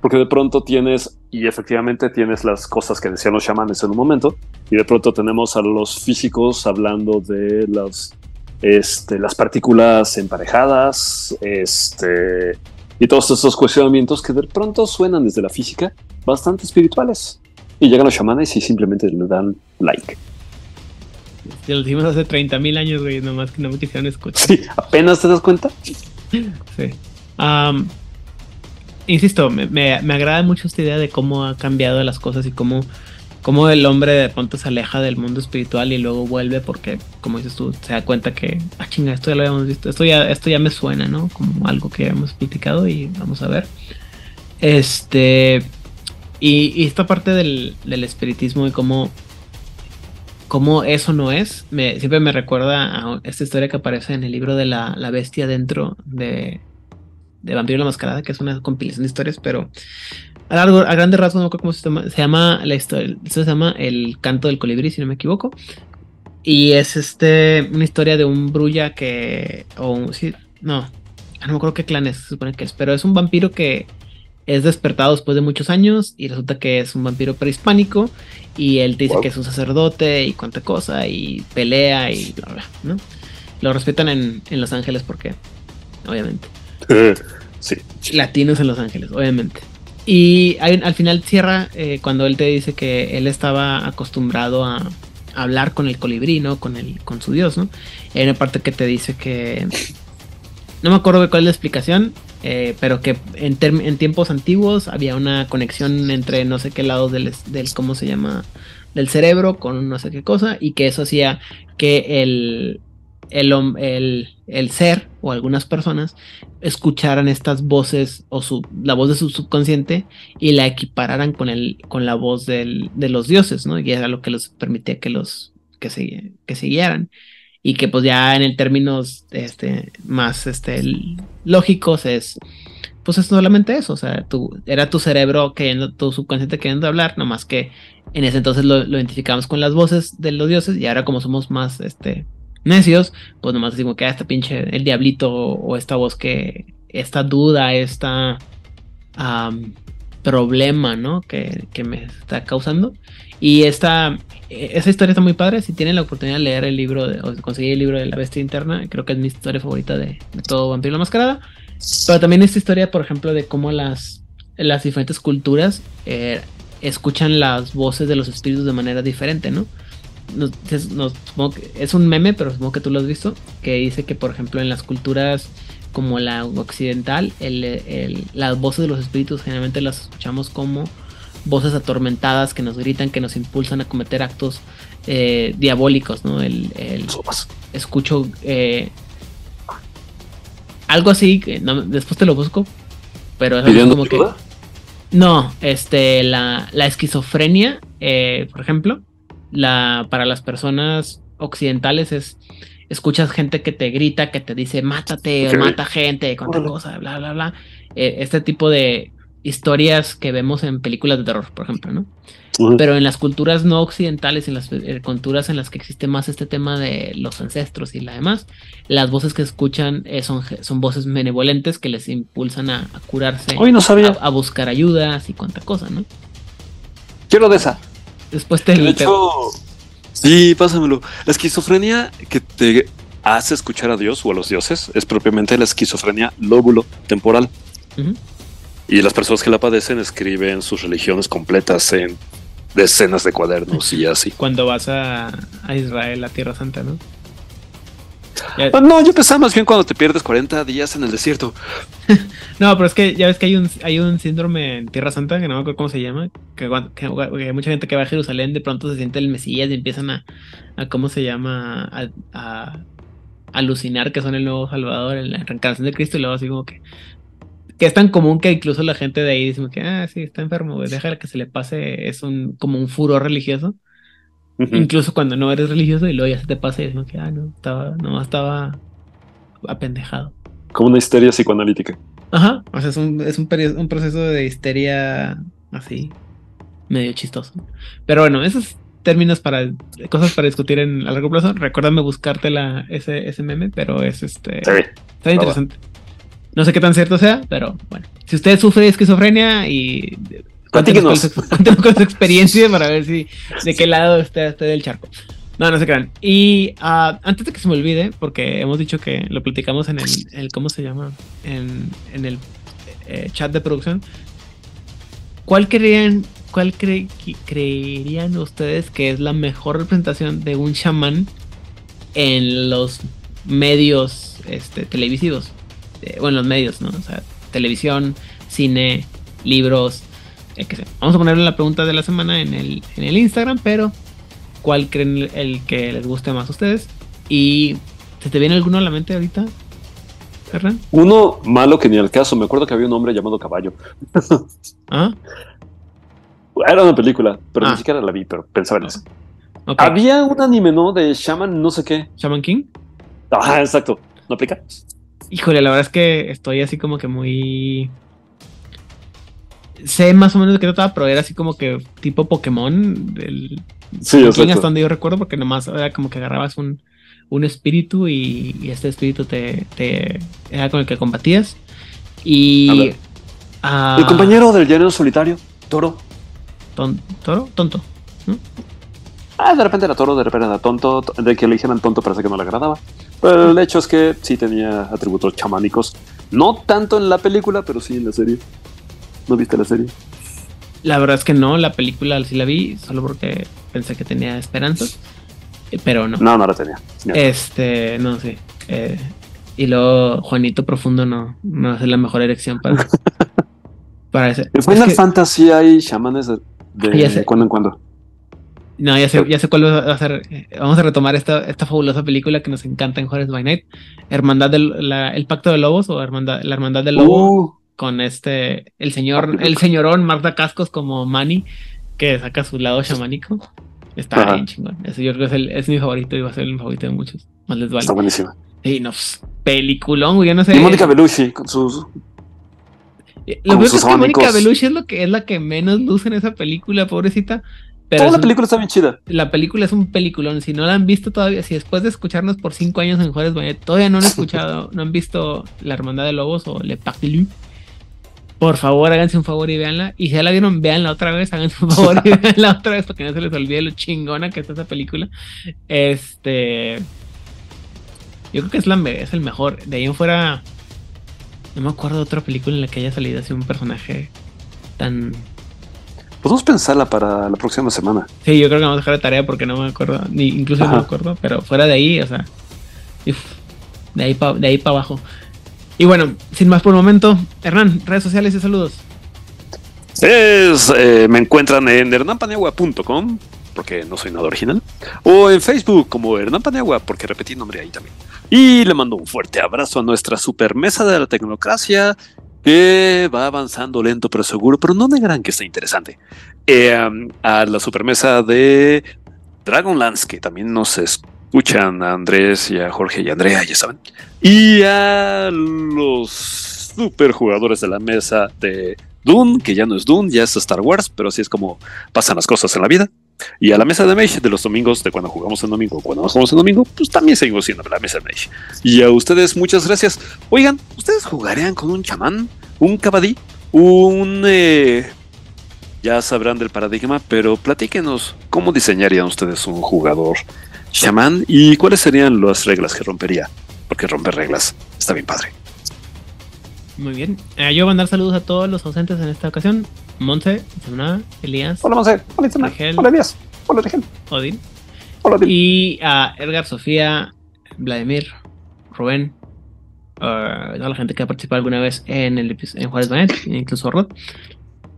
porque de pronto tienes, y efectivamente tienes las cosas que decían los chamanes en un momento, y de pronto tenemos a los físicos hablando de las, este, las partículas emparejadas, este, y todos estos cuestionamientos que de pronto suenan desde la física bastante espirituales. Y llegan los chamanes y simplemente le dan like. Ya lo hicimos hace 30.000 años, güey, nomás que no me quisieron escuchar. Sí, apenas te das cuenta. sí insisto, me, agrada mucho esta idea de cómo ha cambiado las cosas y cómo, cómo el hombre de pronto se aleja del mundo espiritual y luego vuelve porque, como dices tú, se da cuenta que, ah, chinga, esto ya lo habíamos visto, esto ya, esto ya me suena, ¿no? Como algo que hemos platicado y vamos a ver. Este, y, esta parte del, espiritismo y cómo, cómo eso no es, me, siempre me recuerda a esta historia que aparece en el libro de la, la bestia dentro de de Vampiro la Mascarada, que es una compilación de historias, pero a, largo, a grandes rasgos no cómo se llama, se llama la historia, se llama El canto del colibrí, si no me equivoco. Y es este una historia de un brulla que o sí, no, no me acuerdo qué clan es, se supone que es, pero es un vampiro que es despertado después de muchos años y resulta que es un vampiro prehispánico y él te dice que es un sacerdote y cuánta cosa y pelea y bla bla, ¿no? Lo respetan en, en Los Ángeles porque obviamente. sí. Latinos en Los Ángeles, obviamente. Y al final cierra eh, cuando él te dice que él estaba acostumbrado a, hablar con el colibrí, ¿no? Con, el, con su dios, ¿no? Hay una parte que te dice que... No me acuerdo de cuál es la explicación, eh, pero que en, en, tiempos antiguos había una conexión entre no sé qué lados del, del, ¿cómo se llama? Del cerebro con no sé qué cosa, y que eso hacía que el, el, el, ser o algunas personas escucharan estas voces o su, la voz de su subconsciente y la equipararan con, el, con la voz de los dioses, ¿no? Y era lo que les permitía que los que se, que guiaran. Y que pues ya en el términos este, más este, lógicos es, pues es solamente eso, o sea, era tu cerebro queriendo, tu subconsciente queriendo hablar, nomás que en ese entonces lo, lo identificamos con las voces de los dioses y ahora como somos más, este, necios, pues nomás decimos que ah, esta pinche, el diablito o esta voz que, esta duda, esta problema, ¿no? Que, que, me está causando. Y esta, esa historia está muy padre. Si tienen la oportunidad de leer el libro de, o conseguir el libro de la bestia interna, creo que es mi historia favorita de, todo Vampiro la Mascarada. Pero también esta historia, por ejemplo, de cómo las, las diferentes culturas eh, escuchan las voces de los espíritus de manera diferente, ¿no? Es un meme, pero supongo que tú lo has visto, que dice que, por ejemplo, en las culturas como la occidental, las voces de los espíritus generalmente las escuchamos como voces atormentadas que nos gritan, que nos impulsan a cometer actos eh, diabólicos, ¿no? El, escucho eh, algo así, que después te lo busco, pero es como que... No, este, la, la esquizofrenia, eh, por ejemplo, la, para las personas occidentales es escuchas gente que te grita, que te dice mátate, mata gente, cuánta cosa, bla, bla, bla. Eh, este tipo de historias que vemos en películas de terror, por ejemplo, ¿no? Pero en las culturas no occidentales, en las eh, culturas en las que existe más este tema de los ancestros y la demás, las voces que escuchan eh, son, son voces benevolentes que les impulsan a, curarse, Hoy no sabía. A, a, buscar ayudas y cuánta cosa, ¿no? Quiero de esa. Después te. De hecho, sí, pásamelo. La esquizofrenia que te hace escuchar a Dios o a los dioses es propiamente la esquizofrenia lóbulo temporal. Y las personas que la padecen escriben sus religiones completas en decenas de cuadernos y así. Cuando vas a, a Israel, a Tierra Santa, ¿no? Ya- Ah, No, yo pensaba más bien cuando te pierdes 40 días en el desierto. No, pero es que ya ves que hay un, hay un síndrome en Tierra Santa, que no me acuerdo cómo se llama, que, cuan- que- que hay mucha gente que va a Jerusalén, de pronto se siente el Mesías y empiezan a, a ¿cómo se llama? A, a alucinar que son el nuevo Salvador, la reencarnación de Cristo, y luego así como que, que es tan común que incluso la gente de ahí dice que, ah, sí, está enfermo, güey, déjala que se le pase, es un, como un furor religioso, Ujú. incluso cuando no eres religioso y luego ya se te pasa y es como que, ah, no, estaba, no, estaba apendejado. Como una histeria psicoanalítica. Ajá, o sea, es un, es un, perio- un proceso de histeria así, medio chistoso. Pero bueno, esos términos para cosas para discutir en a largo plazo. Recuérdame buscarte la, ese, ese meme, pero es este. Sí. Está interesante. No sé qué tan cierto sea, pero bueno. Si usted sufre de esquizofrenia y cuéntenos es su- experiencia para ver si de qué lado está del charco. No, no se crean. Y ah, antes de que se me olvide, porque hemos dicho que lo platicamos en el, ¿cómo se llama? En, en el eh, chat de producción. ¿Cuál creerían, cuál cre- creerían ustedes que es la mejor representación de un chamán en los medios este, televisivos? Eh, bueno, los medios, ¿no? O sea, televisión, cine, libros. Vamos a ponerle la pregunta de la semana en el, en el Instagram, pero ¿cuál creen el que les guste más a ustedes? Y ¿se te viene alguno a la mente ahorita, Ferran? Uno malo que ni al caso. Me acuerdo que había un hombre llamado Caballo. ¿Ah? Era una película, pero Ah. ni siquiera la vi, pero pensaba en eso. Ok. Había un anime, ¿no? De Shaman, no sé qué. ¿Shaman King? Ah, exacto. ¿No aplica? Híjole, la verdad es que estoy así como que muy. Sé más o menos de qué trataba, pero era así como que tipo Pokémon. El... Sí, hasta donde yo recuerdo, porque nomás era como que agarrabas un, un espíritu y, y este espíritu te, te era con el que combatías. Y. ah, El compañero del llanero solitario, Toro. ton- ¿Toro? Tonto. Ah, de repente era Toro, de repente era tonto. De que le dijeran tonto parece que no le agradaba. Pero el hecho es que sí tenía atributos chamánicos. No tanto en la película, pero sí en la serie. ¿No viste la serie? La verdad es que no, la película sí la vi, solo porque pensé que tenía esperanzas. eh, Pero no. No, no la tenía. Este, no sé. eh, y luego Juanito Profundo no, no es la mejor elección para, para ese. En es Final que- Fantasy hay chamanes de, sé. cuando en cuando. no, ya sé, ya sé cuál va a ser. eh, Vamos a retomar esta, esta fabulosa película que nos encanta en Juárez by Night. Hermandad del la- el Pacto de Lobos o Hermandad, la Hermandad del Lobo Uh, con este, el señor, el señorón Marta Cascos como Manny, que saca su lado chamánico. Está Ajá. bien chingón. Eso yo creo que es, el- es mi favorito y va a ser el favorito de muchos. Más les vale. está buenísima. Y no, pues, peliculón, güey. Yo no sé. Y Mónica Bellucci con sus. Eh, Lo sus es que Mónica. Bellucci es lo que es la que menos luce en esa película, pobrecita. Pero Toda la un- película está bien chida. la película es un peliculón. Si no la han visto todavía, si después de escucharnos por cinco años en Juárez Bañet todavía no han escuchado, no han visto La Hermandad de Lobos o Le Pacte Loup, por favor háganse un favor y véanla. Y si ya la vieron, véanla otra vez, háganse un favor y véanla otra vez para que no se les olvide lo chingona que está esa película. Este. Yo creo que es, la, es el mejor. De ahí en fuera. No me acuerdo de otra película en la que haya salido así un personaje tan. Podemos pensarla para la próxima semana. Sí, yo creo que vamos a dejar de tarea porque no me acuerdo, ni incluso no me acuerdo, pero fuera de ahí, o sea, uf, de ahí para de ahí para abajo. Y bueno, sin más por el momento, Hernán, redes sociales y saludos. Es, eh, me encuentran en hernanpaniagua.com, porque no soy nada original, o en Facebook como Hernán Paniagua, porque repetí nombre ahí también. Y le mando un fuerte abrazo a nuestra super mesa de la tecnocracia, que va avanzando lento pero seguro, pero no negarán que está interesante. Eh, a la supermesa de Dragonlance, que también nos escuchan a Andrés y a Jorge y a Andrea, ya saben. Y a los super jugadores de la mesa de Dune, que ya no es Dune, ya es Star Wars, pero así es como pasan las cosas en la vida. Y a la mesa de Mage de los domingos, de cuando jugamos en domingo, cuando no jugamos en domingo, pues también seguimos siendo la mesa de Mage. Y a ustedes, muchas gracias. Oigan, ¿ustedes jugarían con un chamán? ¿Un cabadí? ¿Un... eh, ya sabrán del paradigma, pero platíquenos, ¿cómo diseñarían ustedes un jugador chamán y cuáles serían las reglas que rompería. Porque romper reglas está bien padre. Muy bien. Eh, yo voy a mandar saludos a todos los ausentes en esta ocasión. Monse, Semana, Elías. Hola Monse, hola hola Elías, hola Rigel, Odín. hola Odín. Y a Edgar, Sofía, Vladimir, Rubén, uh, toda la gente que ha participado alguna vez en el en Juárez Banet, incluso Rod.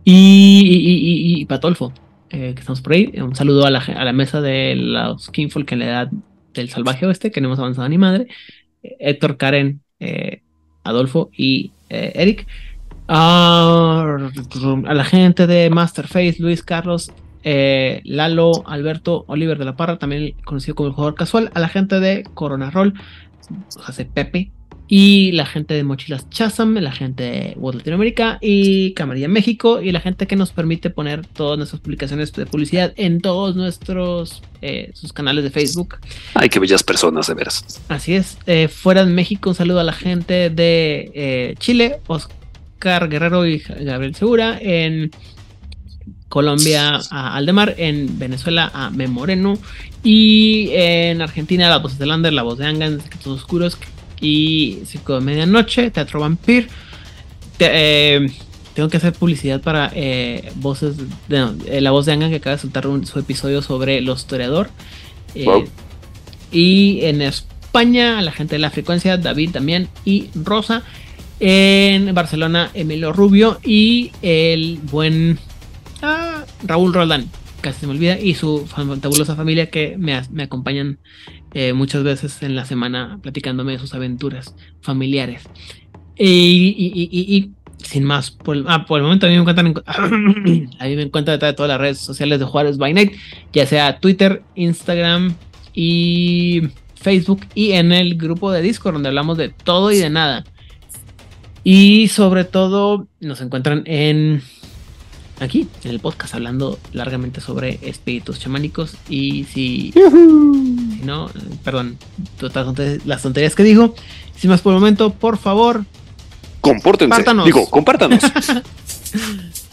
Y, y, y, y- y Patolfo, eh, que estamos por ahí. Un saludo a la, a la mesa de los Kingfolk en la edad del salvaje oeste, que no hemos avanzado ni madre. Eh, Héctor, Karen, eh, Adolfo y Eric. Ah, a la gente de Masterface, Luis Carlos, Lalo, Alberto, Oliver de la Parra, también conocido como el jugador casual, a la gente de Corona Roll, José Pepe, y la gente de Mochilas Chasam, la gente de World Latinoamérica y Camarilla México, y la gente que nos permite poner todas nuestras publicaciones de publicidad en todos nuestros eh, sus canales de Facebook. Ay, qué bellas personas, de veras. Así es. Eh, fuera de México, un saludo a la gente de eh, Chile, Oscar Guerrero y Gabriel Segura. En Colombia, a Aldemar. En Venezuela, a Me Moreno. Y en Argentina, la voz de Lander, la voz de Angan, Secretos Oscuros. Y Circo de Medianoche, Teatro Vampir. Te- eh, tengo que hacer publicidad para eh, voces. de- no, eh, la voz de Angan que acaba de soltar un- su episodio sobre los historiador. Eh, Wow. y en España, la gente de la frecuencia, David también y Rosa. En Barcelona, Emilio Rubio y el buen ah, Raúl Roldán, casi se me olvida, y su fantabulosa familia que me, acompañan eh, muchas veces en la semana platicándome de sus aventuras familiares. Y, sin más, por el, ah, por el momento a mí me encuentran en, a mí me encuentran de todas las redes sociales de Juárez by Night, ya sea Twitter, Instagram y Facebook y en el grupo de Discord donde hablamos de todo y de nada. Y sobre todo nos encuentran en aquí, en el podcast, hablando largamente sobre espíritus chamánicos. Y si, si no, perdón, todas las tonterías- que dijo. Sin más por el momento, por favor, Compórtense. Digo, compártanos.